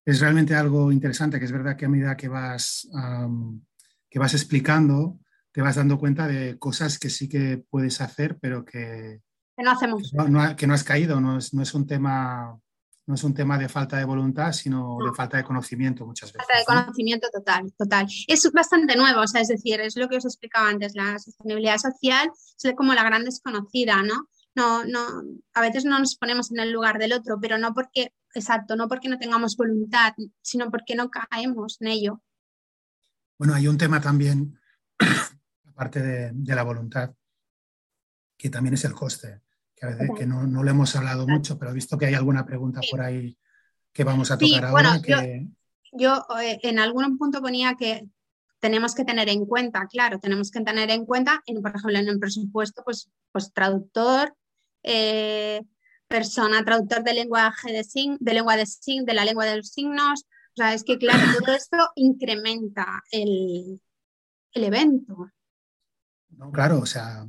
Es realmente algo interesante, que es verdad que a medida que vas, que vas explicando, te vas dando cuenta de cosas que sí que puedes hacer, pero que, no hacemos. Que no, has caído, no es, no es un tema no es un tema de falta de voluntad, sino de falta de conocimiento muchas veces. Falta de conocimiento total, total. Es bastante nuevo, o sea, es decir, es lo que os explicaba antes, la sostenibilidad social es como la gran desconocida, ¿no? No, no, a veces no nos ponemos en el lugar del otro, pero no porque, exacto, no porque no tengamos voluntad, sino porque no caemos en ello. Bueno, hay un tema también, aparte de, de la voluntad, que también es el coste que a veces que no, no lo hemos hablado mucho, pero he visto que hay alguna pregunta por ahí que vamos a tocar ahora. yo, eh, en algún punto ponía que tenemos que tener en cuenta, claro, tenemos que tener en cuenta, en, por ejemplo, en el presupuesto, pues, pues traductor, eh, persona, traductor de lenguaje de, de lengua de de la lengua de los signos. O sea, es que, claro, todo esto incrementa el, el evento. No, claro, o sea,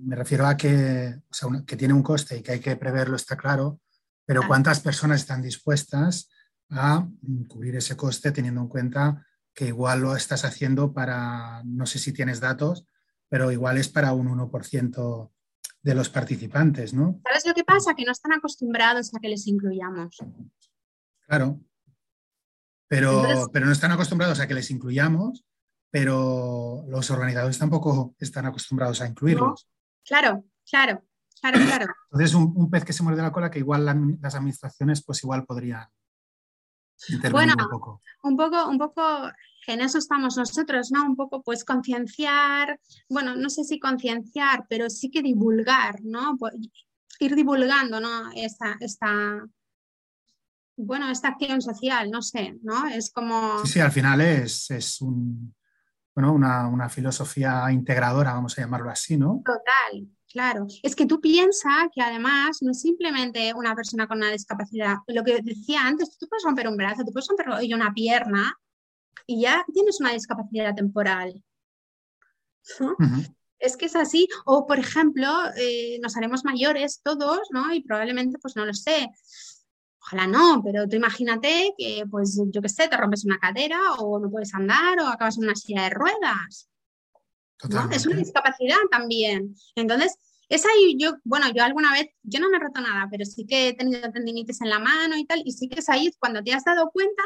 me refiero a que, que tiene un coste y que hay que preverlo, está claro, pero ¿cuántas personas están dispuestas a cubrir ese coste teniendo en cuenta que igual lo estás haciendo para, no sé si tienes datos, pero igual es para un 1% de los participantes, ¿no? ¿Sabes lo que pasa? Que no están acostumbrados a que les incluyamos. Claro, pero, pero no están acostumbrados a que les incluyamos pero los organizadores tampoco están acostumbrados a incluirlos. Claro, claro, claro, claro. Entonces, un, pez que se muerde la cola que igual las administraciones pues igual podrían intervenir un poco. Un poco, un poco en eso estamos nosotros, ¿no? Un poco pues concienciar, bueno, no sé si concienciar, pero sí que divulgar, ¿no? Pues, ir divulgando, ¿no? Esta, esta, bueno, esta acción social, no sé, ¿no? Es como... Sí, sí, al final es, es un, una, filosofía integradora, vamos a llamarlo así, ¿no? Total, Claro, es que tú piensas que además no es simplemente una persona con una discapacidad. Lo que decía antes, tú puedes romper un brazo, tú puedes romper una pierna y ya tienes una discapacidad temporal. Es que es así. O, por ejemplo, eh, nos haremos mayores todos, ¿no? Y probablemente, pues no lo sé. Ojalá no, pero tú imagínate que, pues, yo qué sé, te rompes una cadera o no puedes andar o acabas en una silla de ruedas. Es una discapacidad también. Entonces, es ahí, yo, bueno, yo alguna vez, yo no me he roto nada, pero sí que he tenido tendinitis en la mano y tal, y sí que es ahí cuando te has dado cuenta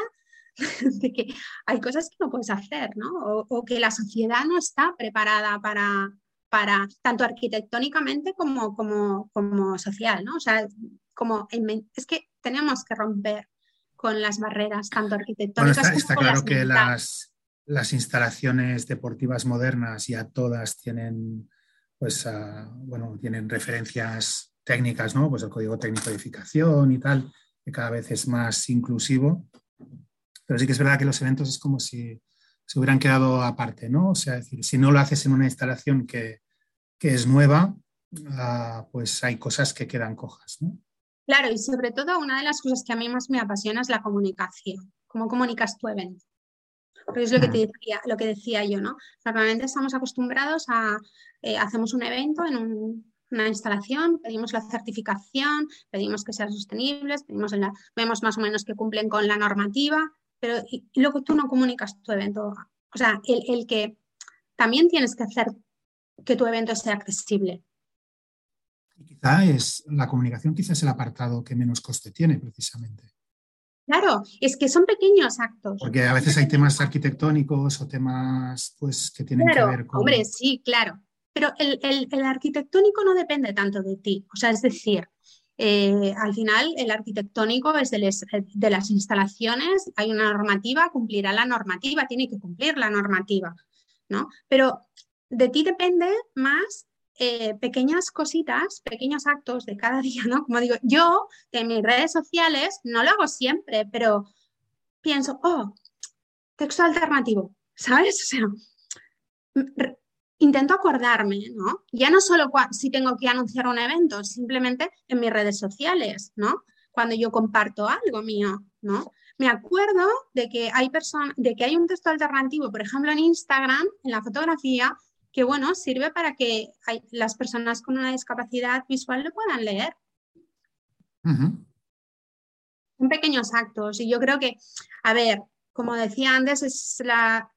de que hay cosas que no puedes hacer, ¿no? O, que la sociedad no está preparada para, para tanto arquitectónicamente como, como, como social, ¿no? O sea, como es que tenemos que romper con las barreras, tanto arquitectónicas bueno, está, está claro que las, las instalaciones deportivas modernas ya todas tienen, pues, ah, bueno, tienen referencias técnicas, ¿no? Pues el código técnico de edificación y tal, que cada vez es más inclusivo. Pero sí que es verdad que los eventos es como si se hubieran quedado aparte, ¿no? O sea, decir, si no lo haces en una instalación que, que es nueva, ah, pues hay cosas que quedan cojas, ¿no? Claro, y sobre todo una de las cosas que a mí más me apasiona es la comunicación. ¿Cómo comunicas tu evento? Porque es lo que, te decía, lo que decía yo, ¿no? Normalmente estamos acostumbrados a, eh, hacemos un evento en una instalación, pedimos la certificación, pedimos que sean sostenibles, pedimos vemos más o menos que cumplen con la normativa, pero y, luego tú no comunicas tu evento. O sea, el, el que también tienes que hacer que tu evento sea accesible. Y quizá es la comunicación, quizás es el apartado que menos coste tiene precisamente. Claro, es que son pequeños actos. Porque a veces hay temas arquitectónicos o temas pues, que tienen que ver con... Hombre, sí, claro. Pero el, arquitectónico no depende tanto de ti. O sea, es decir, eh, al final el arquitectónico es de, de, las instalaciones, hay una normativa, cumplirá la normativa, tiene que cumplir la normativa, ¿no? Pero de ti depende más eh, pequeñas cositas, pequeños actos de cada día, ¿no? Como digo, yo en mis redes sociales no lo hago siempre, pero pienso, oh, texto alternativo, ¿sabes? O sea, intento acordarme, ¿no? Ya no solo si tengo que anunciar un evento, simplemente en mis redes sociales, ¿no? Cuando yo comparto algo mío, ¿no? Me acuerdo de que hay de que hay un texto alternativo, por ejemplo, en Instagram, en la fotografía, que bueno, sirve para que las personas con una discapacidad visual lo puedan leer. Son pequeños actos y yo creo que, a ver, como decía antes, es la,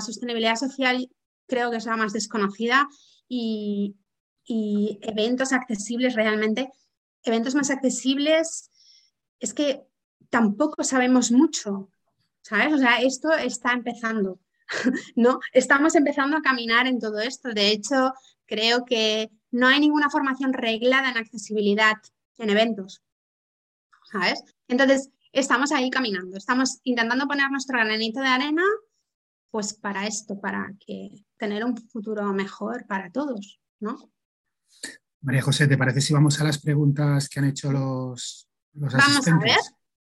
sostenibilidad social creo que es la más desconocida y, y eventos accesibles realmente, eventos más accesibles, es que tampoco sabemos mucho, ¿sabes? O sea, esto está empezando. ¿no? Estamos empezando a caminar en todo esto. De hecho, creo que no hay ninguna formación reglada en accesibilidad en eventos, ¿sabes? Entonces, estamos ahí caminando, estamos intentando poner nuestro granito de arena, pues para esto, para que tener un futuro mejor para todos, ¿no? María José, ¿te parece si vamos a las preguntas que han hecho los, los vamos a ver,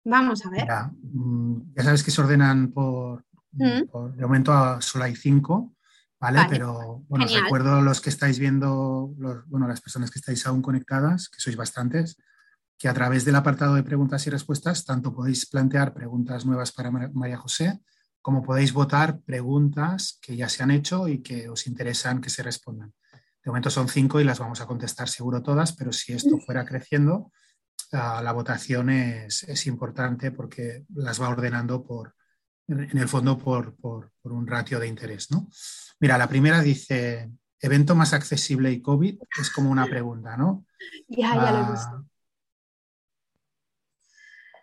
vamos a ver. Ya sabes que se ordenan por, de momento solo hay cinco, ¿vale? Pero bueno, os recuerdo los que estáis viendo, bueno, las personas que estáis aún conectadas, que sois bastantes, que a través del apartado de preguntas y respuestas, tanto podéis plantear preguntas nuevas para María José, como podéis votar preguntas que ya se han hecho y que os interesan que se respondan. De momento son cinco y las vamos a contestar seguro todas, pero si esto fuera creciendo, ah, la votación es, es, importante porque las va ordenando por, en el fondo por, un ratio de interés. ¿no? Mira, la primera dice, evento más accesible y COVID, es como una pregunta, ¿no? Ya, ya lo he ah, visto.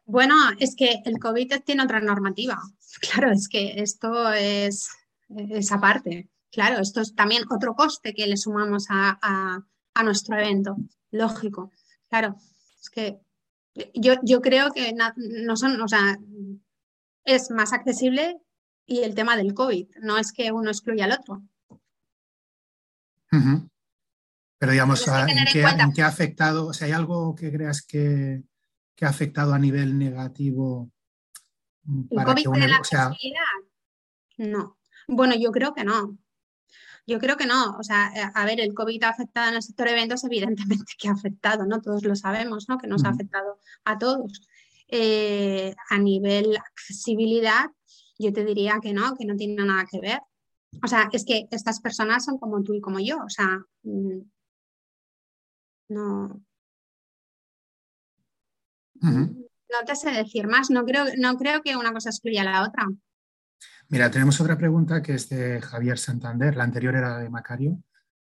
Bueno, es que el COVID tiene otra normativa. Claro, es que esto es, esa parte. Claro, esto es también otro coste que le sumamos a, nuestro evento. Lógico. Claro, es que yo, yo creo que no son, o sea, es más accesible y el tema del COVID, no es que uno excluya al otro. Pero digamos, ¿en qué, ha afectado? O sea, ¿hay algo que creas que, ha afectado a nivel negativo? Para ¿El COVID que la accesibilidad? No. Bueno, yo creo que no. Yo creo que no. O sea, eh, a ver, el COVID ha afectado en el sector de eventos, evidentemente que ha afectado, ¿no? Todos lo sabemos, ¿no? Que nos ha afectado a todos. Eh, a nivel accesibilidad, yo te diría que no, que no tiene nada que ver. O sea, es que estas personas son como tú y como yo. O sea, mm, no. No te sé decir más. No creo, no creo que una cosa excluya a la otra. Mira, tenemos otra pregunta que es de Javier Santander, la anterior era de Macario,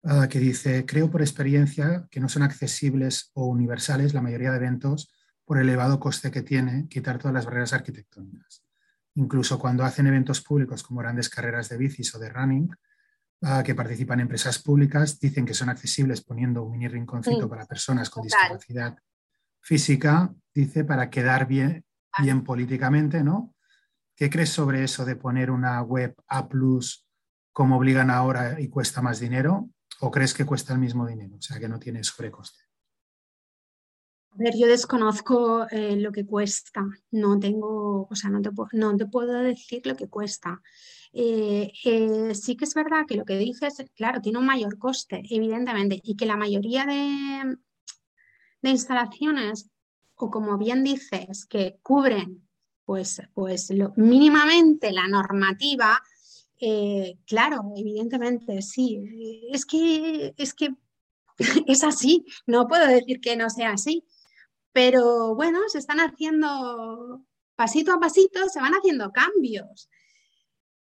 ah, que dice, creo por experiencia que no son accesibles o universales la mayoría de eventos por el elevado coste que tiene quitar todas las barreras arquitectónicas. Incluso cuando hacen eventos públicos como grandes carreras de bicis o de running, ah, que participan empresas públicas, dicen que son accesibles poniendo un mini rinconcito para personas con discapacidad física, dice, para quedar bien, bien políticamente, ¿no? ¿Qué crees sobre eso de poner una web A como obligan ahora y cuesta más dinero? ¿O crees que cuesta el mismo dinero? O sea, que no tiene sobrecoste. A ver, yo desconozco eh, lo que cuesta, no tengo, o sea, no te, no te puedo decir lo que cuesta. Eh, eh, sí que es verdad que lo que dices, claro, tiene un mayor coste, evidentemente, y que la mayoría de, de instalaciones, o como bien dices, que cubren pues, pues mínimamente la normativa, claro, evidentemente sí. Es que, es que es así, no puedo decir que no sea así. Pero bueno, se están haciendo pasito a pasito, se van haciendo cambios.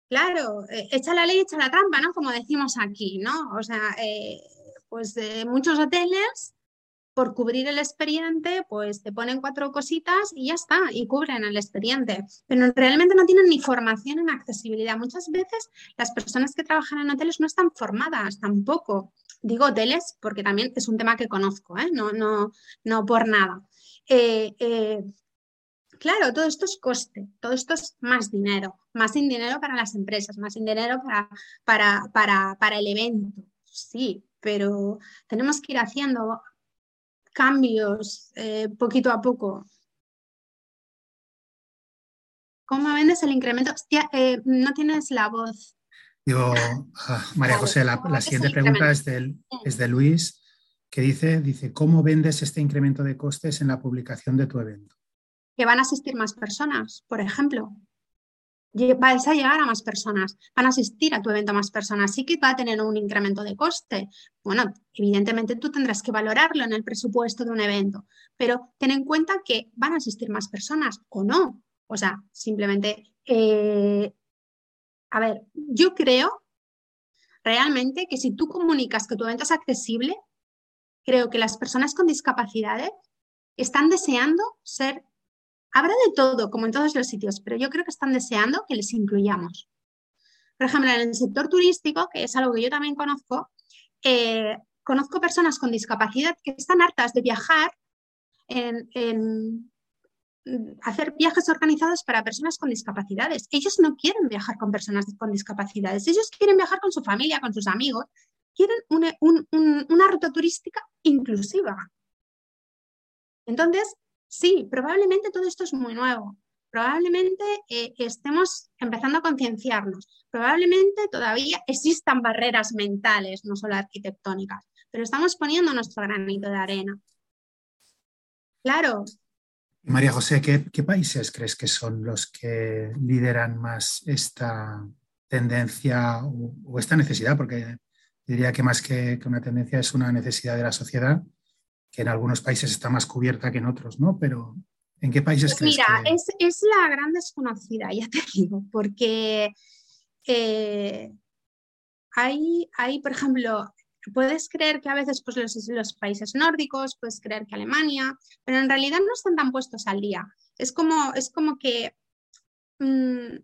Claro, eh, echa la ley, echa la trampa, ¿no? Como decimos aquí, ¿no? O sea, eh, pues muchos hoteles por cubrir el expediente, pues te ponen cuatro cositas y ya está, y cubren el expediente. Pero realmente no tienen ni formación en accesibilidad. Muchas veces las personas que trabajan en hoteles no están formadas tampoco. Digo hoteles porque también es un tema que conozco, ¿eh? no, no, no por nada. Eh, eh, claro, todo esto es coste, todo esto es más dinero, más dinero para las empresas, más dinero para, para, para, para el evento. Sí, pero tenemos que ir haciendo cambios eh, poquito a poco. ¿Cómo vendes el incremento? Eh, no tienes la voz. Digo, ah, María José, la, siguiente pregunta es, es de Luis, que dice, dice, ¿cómo vendes este incremento de costes en la publicación de tu evento? Que van a asistir más personas, por ejemplo vas a llegar a más personas, van a asistir a tu evento más personas, sí que va a tener un incremento de coste. Bueno, evidentemente tú tendrás que valorarlo en el presupuesto de un evento, pero ten en cuenta que van a asistir más personas o no. O sea, simplemente, eh, a ver, yo creo realmente que si tú comunicas que tu evento es accesible, creo que las personas con discapacidades están deseando ser Habrá de todo, como en todos los sitios, pero yo creo que están deseando que les incluyamos. Por ejemplo, en el sector turístico, que es algo que yo también conozco, eh, conozco personas con discapacidad que están hartas de viajar en, hacer viajes organizados para personas con discapacidades. Ellos no quieren viajar con personas con discapacidades, ellos quieren viajar con su familia, con sus amigos, quieren una, una ruta turística inclusiva. Entonces, Sí, probablemente todo esto es muy nuevo. Probablemente eh, estemos empezando a concienciarnos. Probablemente todavía existan barreras mentales, no solo arquitectónicas, pero estamos poniendo nuestro granito de arena. Claro. María José, ¿qué, países crees que son los que lideran más esta tendencia o, esta necesidad? Porque diría que más que, que una tendencia es una necesidad de la sociedad que en algunos países está más cubierta que en otros, ¿no? Pero ¿en qué países pues Mira, es, la gran desconocida, ya te digo, porque eh, hay, hay, por ejemplo, puedes creer que a veces pues, los, países nórdicos, puedes creer que Alemania, pero en realidad no están tan puestos al día. Es como, es como que... Mm,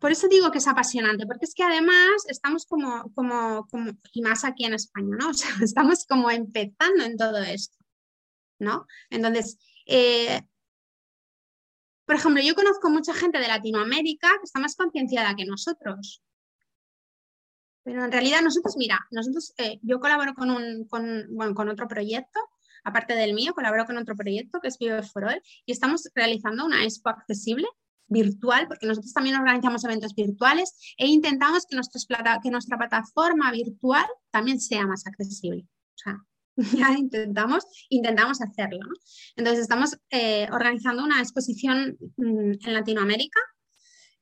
por eso digo que es apasionante, porque es que además estamos como, como, como, y más aquí en España, ¿no? O sea, estamos como empezando en todo esto. ¿no? Entonces, eh, por ejemplo, yo conozco mucha gente de Latinoamérica que está más concienciada que nosotros. Pero en realidad nosotros, mira, nosotros, eh, yo colaboro con, un, con, otro proyecto, aparte del mío, colaboro con otro proyecto que es Vive for All, y estamos realizando una expo accesible virtual, porque nosotros también organizamos eventos virtuales e intentamos que, nuestra plataforma virtual también sea más accesible. O sea, ya intentamos, intentamos hacerlo. Entonces, estamos eh, organizando una exposición mm, en Latinoamérica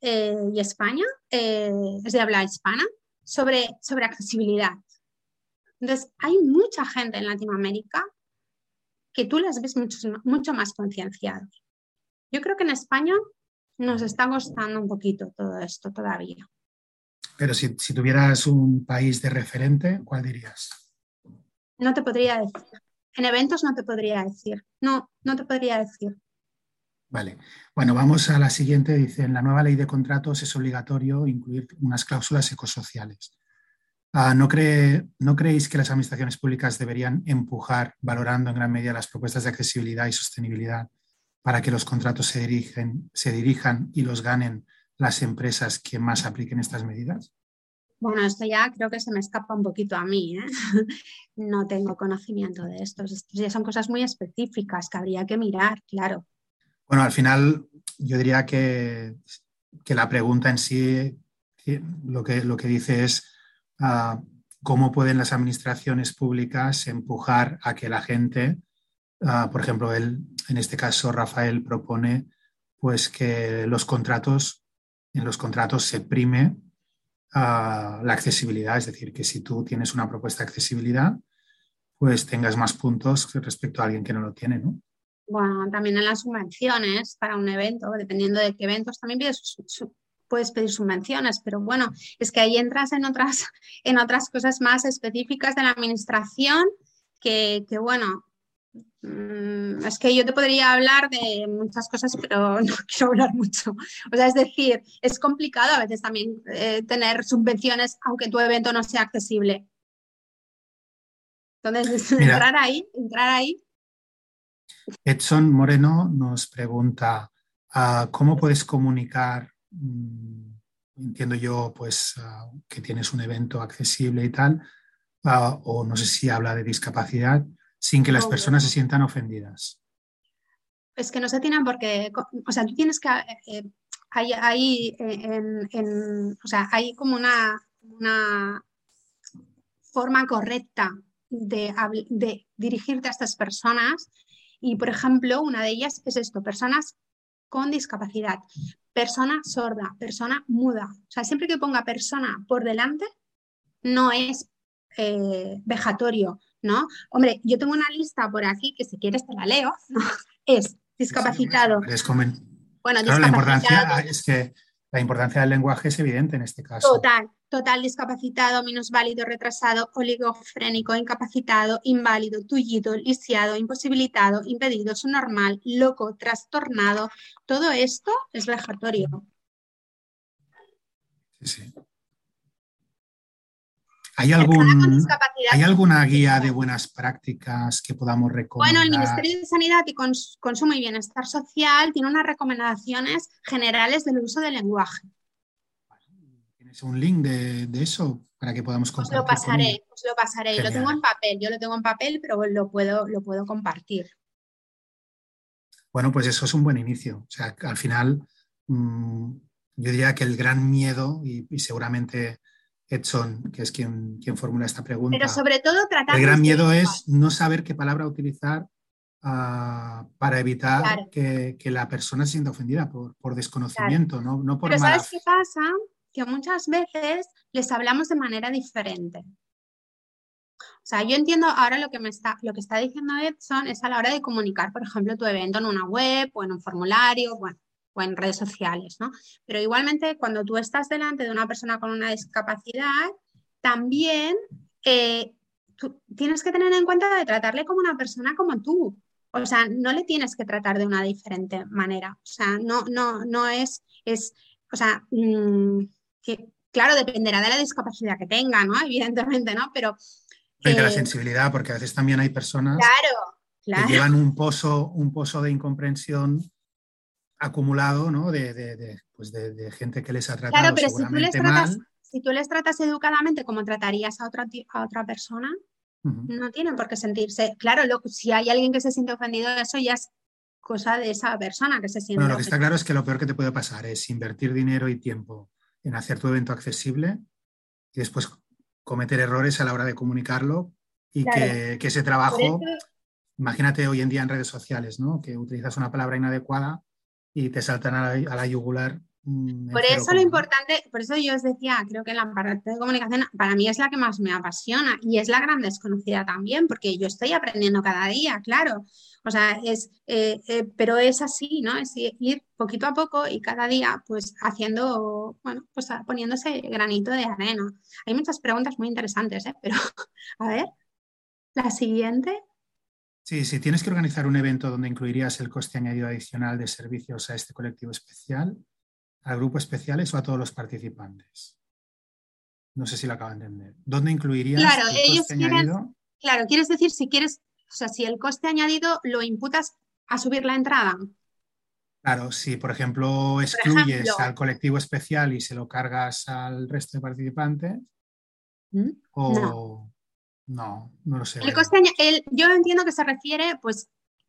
eh, y España, eh, es de habla hispana, sobre, sobre accesibilidad. Entonces, hay mucha gente en Latinoamérica que tú las ves mucho, mucho más concienciados. Yo creo que en España nos está costando un poquito todo esto todavía. Pero si, si tuvieras un país de referente, ¿cuál dirías? No te podría decir. En eventos no te podría decir. No, no te podría decir. Vale. Bueno, vamos a la siguiente. Dice, en la nueva ley de contratos es obligatorio incluir unas cláusulas ecosociales. Ah, ¿no, cree, ¿No creéis que las administraciones públicas deberían empujar, valorando en gran medida las propuestas de accesibilidad y sostenibilidad, para que los contratos se, dirigen, se dirijan y los ganen las empresas que más apliquen estas medidas? Bueno, esto ya creo que se me escapa un poquito a mí. ¿eh? No tengo conocimiento de estos. Estos ya son cosas muy específicas que habría que mirar, claro. Bueno, al final yo diría que, que la pregunta en sí lo que, lo que dice es ah, cómo pueden las administraciones públicas empujar a que la gente, ah, por ejemplo, él, en este caso Rafael propone pues que los contratos, en los contratos se prime la accesibilidad, es decir, que si tú tienes una propuesta de accesibilidad, pues tengas más puntos respecto a alguien que no lo tiene, ¿no? Bueno, también en las subvenciones para un evento, dependiendo de qué eventos, también puedes pedir subvenciones, pero bueno, es que ahí entras en otras, en otras cosas más específicas de la administración que, bueno, es que yo te podría hablar de muchas cosas, pero no quiero hablar mucho. O sea, es decir, es complicado a veces también eh, tener subvenciones aunque tu evento no sea accesible. Entonces, entrar ahí, entrar ahí. Edson Moreno nos pregunta, ah, ¿cómo puedes comunicar? Mm, entiendo yo, pues, ah, que tienes un evento accesible y tal, ah, o no sé si habla de discapacidad sin que las personas se sientan ofendidas. Es que no se tienen porque, o sea, tú tienes que, eh, hay, eh, o sea, hay como una, una forma correcta de, de, dirigirte a estas personas y, por ejemplo, una de ellas es esto, personas con discapacidad, persona sorda, persona muda. O sea, siempre que ponga persona por delante, no es eh, vejatorio, ¿no? Hombre, yo tengo una lista por aquí que si quieres te la leo, es discapacitado. bueno, La importancia es que la importancia del lenguaje es evidente en este caso. Total, total discapacitado, minusválido, retrasado, oligofrénico, incapacitado, inválido, tullido, lisiado, imposibilitado, impedido, subnormal, loco, trastornado. Todo esto es vejatorio. Sí, sí. ¿Hay, algún, ¿Hay alguna guía de buenas prácticas que podamos recomendar? Bueno, el Ministerio de Sanidad y Consumo y Bienestar Social tiene unas recomendaciones generales del uso del lenguaje. ¿Tienes un link de, eso para que podamos compartir? Os lo pasaré, os lo pasaré. Lo tengo en papel, yo lo tengo en papel, pero lo puedo, lo puedo compartir. Bueno, pues eso es un buen inicio. O sea, al final, mm, yo diría que el gran miedo, y seguramente Edson, que es quien, quien formula esta pregunta. Pero sobre todo tratar... El gran miedo es no saber qué palabra utilizar ah, para evitar que, la persona se sienta ofendida por, desconocimiento, no, no, por Pero ¿sabes qué pasa? Que muchas veces les hablamos de manera diferente. O sea, yo entiendo ahora lo que me está, lo que está diciendo Edson es a la hora de comunicar, por ejemplo, tu evento en una web o en un formulario, bueno, o en redes sociales, ¿no? Pero igualmente cuando tú estás delante de una persona con una discapacidad, también eh, tienes que tener en cuenta de tratarle como una persona como tú. O sea, no le tienes que tratar de una diferente manera. O sea, no, no, no es, es, o sea, mm, que, claro, dependerá de la discapacidad que tenga, ¿no? Evidentemente, ¿no? Pero... de la eh, sensibilidad, porque a veces también hay personas que llevan un pozo, un pozo de incomprensión acumulado ¿no? de, pues de, gente que les ha tratado claro, pero si tú les tratas, Si tú les tratas educadamente como tratarías a otra, a otra persona, no tienen por qué sentirse. Claro, si hay alguien que se siente ofendido de eso, ya es cosa de esa persona que se siente. Bueno, lo que está claro es que lo peor que te puede pasar es invertir dinero y tiempo en hacer tu evento accesible y después cometer errores a la hora de comunicarlo y que, ese trabajo, imagínate hoy en día en redes sociales, ¿no? que utilizas una palabra inadecuada y te saltan a la, yugular. Mm, por eso lo importante, por eso yo os decía, creo que la parte de comunicación para mí es la que más me apasiona y es la gran desconocida también, porque yo estoy aprendiendo cada día, claro. O sea, es, eh, eh, pero es así, ¿no? Es ir poquito a poco y cada día, pues haciendo, bueno, pues poniéndose granito de arena. Hay muchas preguntas muy interesantes, ¿eh? Pero, a ver, la siguiente. Sí, si tienes que organizar un evento donde incluirías el coste añadido adicional de servicios a este colectivo especial, al grupo especiales o a todos los participantes. No sé si lo acabo de entender. ¿Dónde incluirías el coste añadido? Claro, quieres decir si quieres o sea, si el coste añadido lo imputas a subir la entrada. Claro, si por ejemplo excluyes al colectivo especial y se lo cargas al resto de participantes, ¿Mm? o no, no, lo sé. El coste, yo entiendo que se refiere, pues,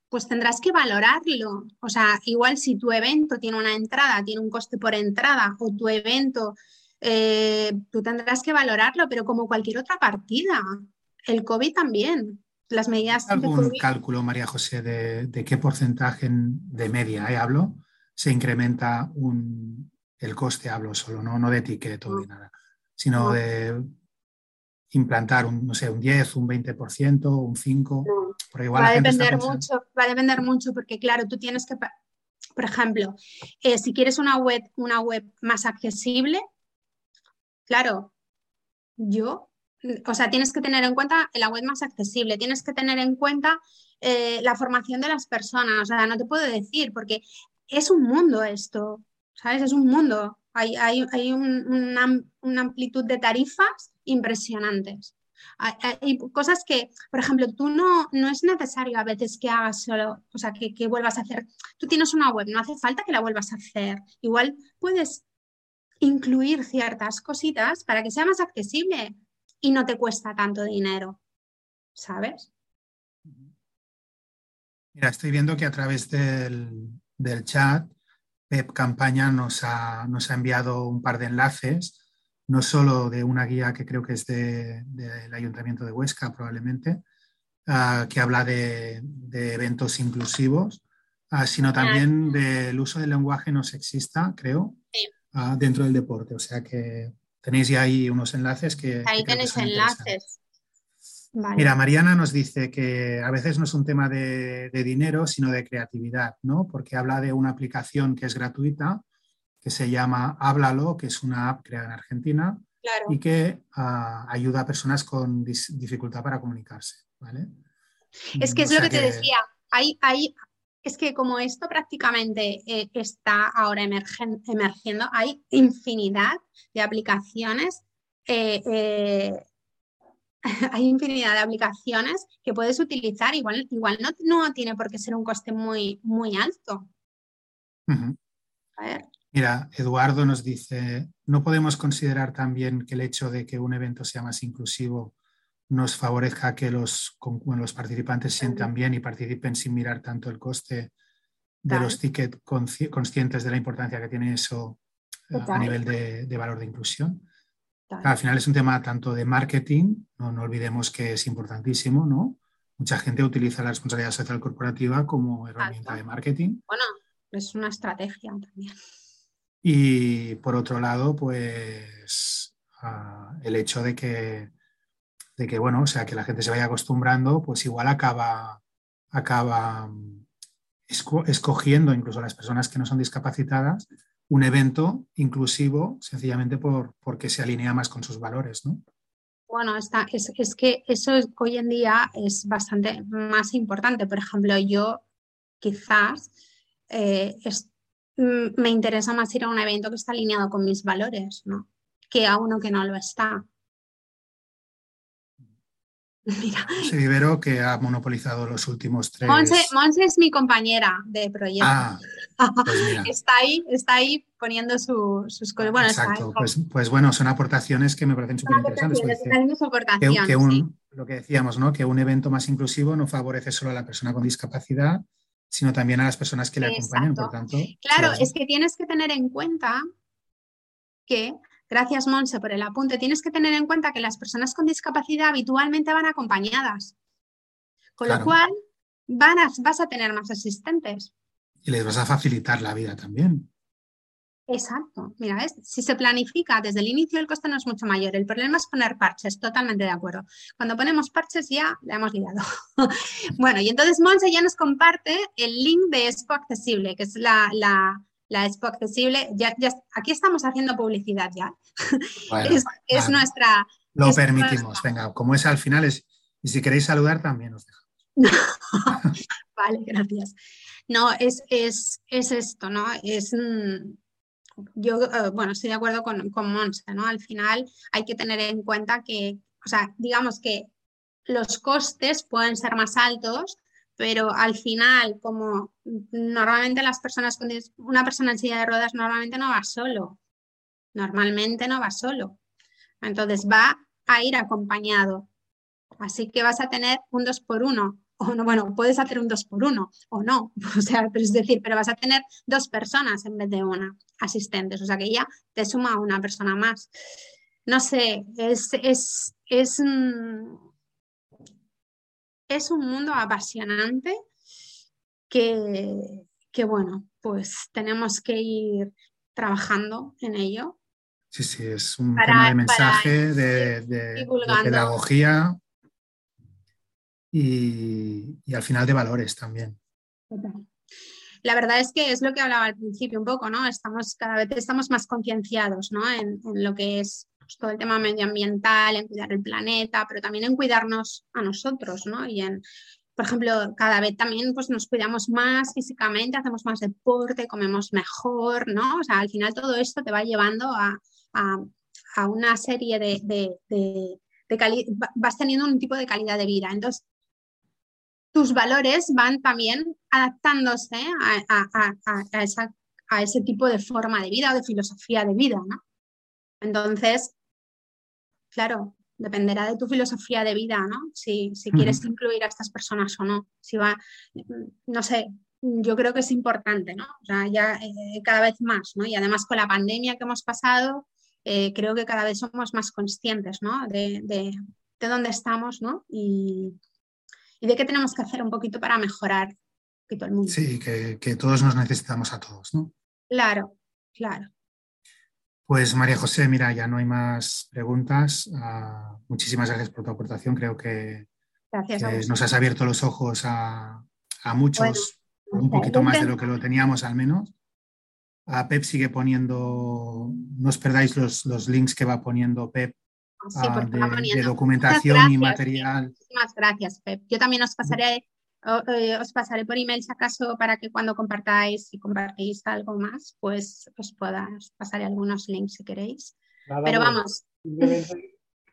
pues tendrás que valorarlo. O sea, igual si tu evento tiene una entrada, tiene un coste por entrada, o tu evento, eh, tú tendrás que valorarlo, pero como cualquier otra partida. El COVID también las medidas. ¿Algún cálculo, María José, de, qué porcentaje de media, eh, hablo, se incrementa un, el coste, hablo solo, no, no de etiqueta ni nada, sino de implantar un, no sé, un 10, un 20%, un 5%? va a depender mucho, va a depender mucho porque, claro, tú tienes que, por ejemplo, eh, si quieres una web, una web más accesible, claro, yo o sea, tienes que tener en cuenta la web más accesible, tienes que tener en cuenta eh, la formación de las personas, o sea, no te puedo decir, porque es un mundo esto, ¿sabes? Es un mundo. Hay, hay, una, amplitud de tarifas impresionantes. Hay, cosas que, por ejemplo, tú no, no es necesario a veces que hagas solo, o sea, que, que vuelvas a hacer. Tú tienes una web, no hace falta que la vuelvas a hacer. Igual puedes incluir ciertas cositas para que sea más accesible y no te cuesta tanto dinero, ¿sabes? Mira, estoy viendo que a través del, chat, Pep Campaña nos ha, nos ha, enviado un par de enlaces, no solo de una guía que creo que es del Ayuntamiento de Huesca, probablemente, ah, que habla de, eventos inclusivos, ah, sino también del uso del lenguaje no sexista, creo, ah, dentro del deporte. O sea que Tenéis ya ahí unos enlaces que... Ahí tenéis enlaces. Mira, Mariana nos dice que a veces no es un tema de, dinero, sino de creatividad, ¿no? Porque habla de una aplicación que es gratuita, que se llama Háblalo, que es una app creada en Argentina y que ah, ayuda a personas con dificultad para comunicarse, ¿vale? Es que es lo que, te decía, hay, hay, es que como esto prácticamente eh, está ahora emergiendo, hay infinidad de aplicaciones. Eh, eh, hay infinidad de aplicaciones que puedes utilizar, igual, igual no, no tiene por qué ser un coste muy, muy alto. Mira, Eduardo nos dice, ¿no podemos considerar también que el hecho de que un evento sea más inclusivo nos favorezca que los, los participantes sientan bien y participen sin mirar tanto el coste de los tickets conscientes de la importancia que tiene eso eh, a nivel de, valor de inclusión. Al final es un tema tanto de marketing, no, no, olvidemos que es importantísimo, ¿no? Mucha gente utiliza la responsabilidad social corporativa como herramienta de marketing. Bueno, es una estrategia también. Y por otro lado, pues ah, el hecho de que de que, bueno, o sea, que la gente se vaya acostumbrando, pues igual acaba, acaba mm, escogiendo, incluso las personas que no son discapacitadas, un evento inclusivo sencillamente por, porque se alinea más con sus valores, ¿no? Bueno, está, es, es que eso hoy en día es bastante más importante. Por ejemplo, yo quizás eh, me interesa más ir a un evento que está alineado con mis valores, ¿no? Que a uno que no lo está. Mira. Ese vivero que ha monopolizado los últimos tres. Monse, es mi compañera de proyecto. Ah, pues está ahí, está ahí poniendo sus cosas. Bueno, Exacto, pues, pues, bueno, son aportaciones que me parecen súper interesantes. Que, lo que decíamos, ¿no? Que un evento más inclusivo no favorece solo a la persona con discapacidad, sino también a las personas que le acompañan. Por tanto, claro, es que tienes que tener en cuenta que, gracias Monse por el apunte, tienes que tener en cuenta que las personas con discapacidad habitualmente van acompañadas. Con lo cual, van vas a tener más asistentes. Y les vas a facilitar la vida también. Exacto. Mira, si se planifica desde el inicio, el coste no es mucho mayor. El problema es poner parches, totalmente de acuerdo. Cuando ponemos parches ya la hemos liado. bueno, y entonces Monse ya nos comparte el link de Expo Accesible, que es la, la, Expo Accesible. Ya, ya, aquí estamos haciendo publicidad ya. es, nuestra... Lo permitimos. Venga, como es al final, es, y si queréis saludar también os dejamos. vale, gracias. No, es, es, es esto, ¿no? Es yo, eh, bueno, estoy de acuerdo con, con ¿no? Al final hay que tener en cuenta que, o sea, digamos que los costes pueden ser más altos, pero al final, como normalmente las personas con una persona en silla de ruedas normalmente no va solo, normalmente no va solo, entonces va a ir acompañado. Así que vas a tener un dos por uno o no, bueno, puedes hacer un dos por uno o no, o sea, pero es decir, pero vas a tener dos personas en vez de una asistentes, o sea que ya te suma una persona más. No sé, es, es, es, es un mundo apasionante que, que, bueno, pues tenemos que ir trabajando en ello. Sí, sí, es un tema de mensaje, de, de pedagogía y, al final de valores también. La verdad es que es lo que hablaba al principio un poco, ¿no? Estamos, cada vez estamos más concienciados, ¿no? En, lo que es pues, todo el tema medioambiental, en cuidar el planeta, pero también en cuidarnos a nosotros, ¿no? Y en, por ejemplo, cada vez también pues, nos cuidamos más físicamente, hacemos más deporte, comemos mejor, ¿no? O sea, al final todo esto te va llevando a, una serie de, de, de, de vas teniendo un tipo de calidad de vida. Entonces, tus valores van también adaptándose a, ese tipo de forma de vida o de filosofía de vida, ¿no? Entonces, claro, dependerá de tu filosofía de vida, ¿no? Si, quieres incluir a estas personas o no. Si va, no sé, yo creo que es importante, ¿no? O sea, ya eh, cada vez más, ¿no? Y además con la pandemia que hemos pasado, eh, creo que cada vez somos más conscientes, ¿no? De, de, de dónde estamos, ¿no? Y, y de qué tenemos que hacer un poquito para mejorar un poquito el mundo. Sí, que, todos nos necesitamos a todos, ¿no? Claro, claro. Pues María José, mira, ya no hay más preguntas. Ah, muchísimas gracias por tu aportación. Creo que, nos has abierto los ojos a, muchos, un poquito más de lo que lo teníamos al menos. A Pep sigue poniendo, no os perdáis los, los links que va poniendo Pep Ah, de, documentación y material. Muchísimas gracias, Pep. Yo también os pasaré, eh, os pasaré por email si acaso para que cuando compartáis y compartís algo más, pues os pueda, pasaré algunos links si queréis. Pero vamos.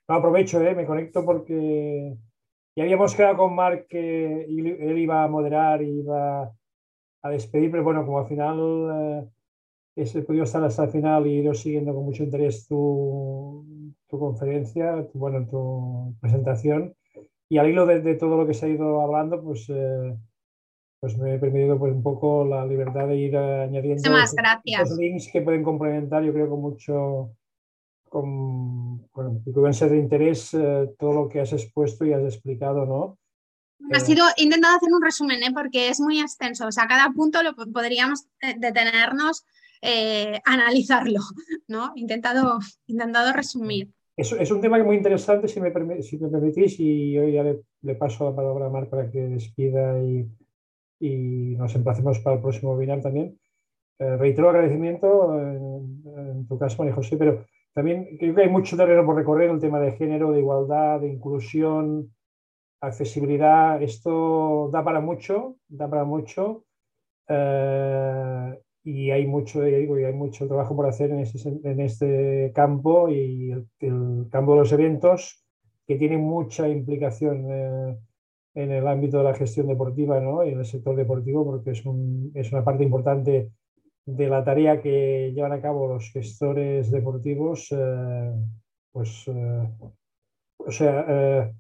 aprovecho, eh, me conecto porque ya habíamos quedado con Mark que él iba a moderar y iba a despedir, pero bueno, como al final eh, he podido estar hasta el final y he ido siguiendo con mucho interés tu, tu conferencia, tu, bueno, tu presentación. Y al hilo de, todo lo que se ha ido hablando, pues, eh, pues me he permitido pues, un poco la libertad de ir añadiendo los links que pueden complementar, yo creo, con mucho, con, bueno, que pueden ser de interés eh, todo lo que has expuesto y has explicado, ¿no? Ha sido, he intentado hacer un resumen, ¿eh? porque es muy extenso. O sea, cada punto lo podríamos detenernos, analizarlo, ¿no? intentado, intentado resumir. Es, es, un tema muy interesante, si me, si me permitís, y hoy ya le, paso la palabra a Mar para que despida y, y nos emplacemos para el próximo webinar también. Eh, reitero agradecimiento en, tu caso, María José, pero también creo que hay mucho terreno por recorrer el tema de género, de igualdad, de inclusión, accesibilidad. Esto da para mucho, da para mucho. Eh, y hay mucho, digo, y hay mucho trabajo por hacer en este, en este campo y el, campo de los eventos que tiene mucha implicación eh, en el ámbito de la gestión deportiva ¿no? y en el sector deportivo porque es, un, es una parte importante de la tarea que llevan a cabo los gestores deportivos, eh, pues, eh, o sea,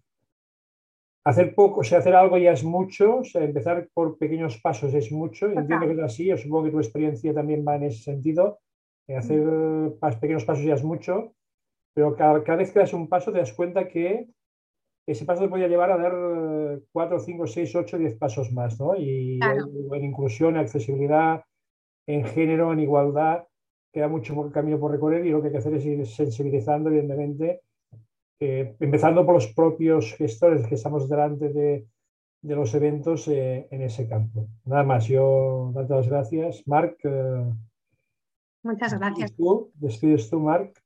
hacer poco, o sea, hacer algo ya es mucho, o sea, empezar por pequeños pasos es mucho, entiendo que es así, yo supongo que tu experiencia también va en ese sentido, eh, hacer mm. pequeños pasos ya es mucho, pero cada, vez que das un paso te das cuenta que ese paso te podría llevar a dar 4, 5, 6, 8, 10 pasos más, ¿no? Y en inclusión, accesibilidad, en género, en igualdad, queda mucho camino por recorrer y lo que hay que hacer es ir sensibilizando, evidentemente, eh, empezando por los propios gestores que estamos delante de, los eventos eh, en ese campo. Nada más, yo darte las gracias. Marc. Eh, Muchas gracias. Tú, despides tú, Marc.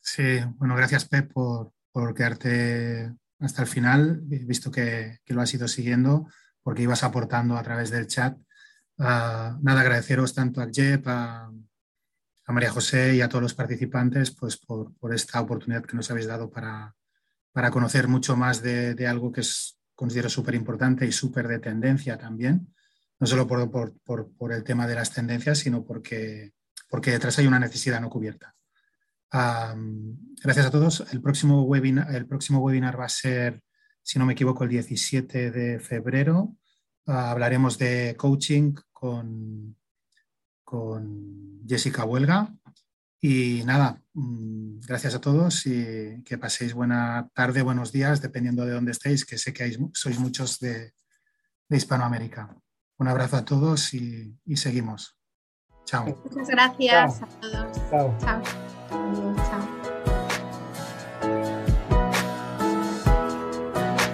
Sí, bueno, gracias, Pep, por, por quedarte hasta el final. Visto que, lo has ido siguiendo porque ibas aportando a través del chat. Ah, nada, agradeceros tanto a Jep, a, a María José y a todos los participantes pues, por, esta oportunidad que nos habéis dado para, conocer mucho más de, algo que es, considero súper importante y súper de tendencia también, no solo por, el tema de las tendencias, sino porque, porque detrás hay una necesidad no cubierta. gracias a todos. El próximo, webinar, el próximo webinar va a ser, si no me equivoco, el 17 de febrero. Ah, hablaremos de coaching con con Jessica Huelga. Y nada, mm, gracias a todos y que paséis buena tarde, buenos días, dependiendo de dónde estéis, que sé que hay, sois muchos de, Hispanoamérica. Un abrazo a todos y, seguimos. Chao. Muchas gracias a todos. Chao. Chao.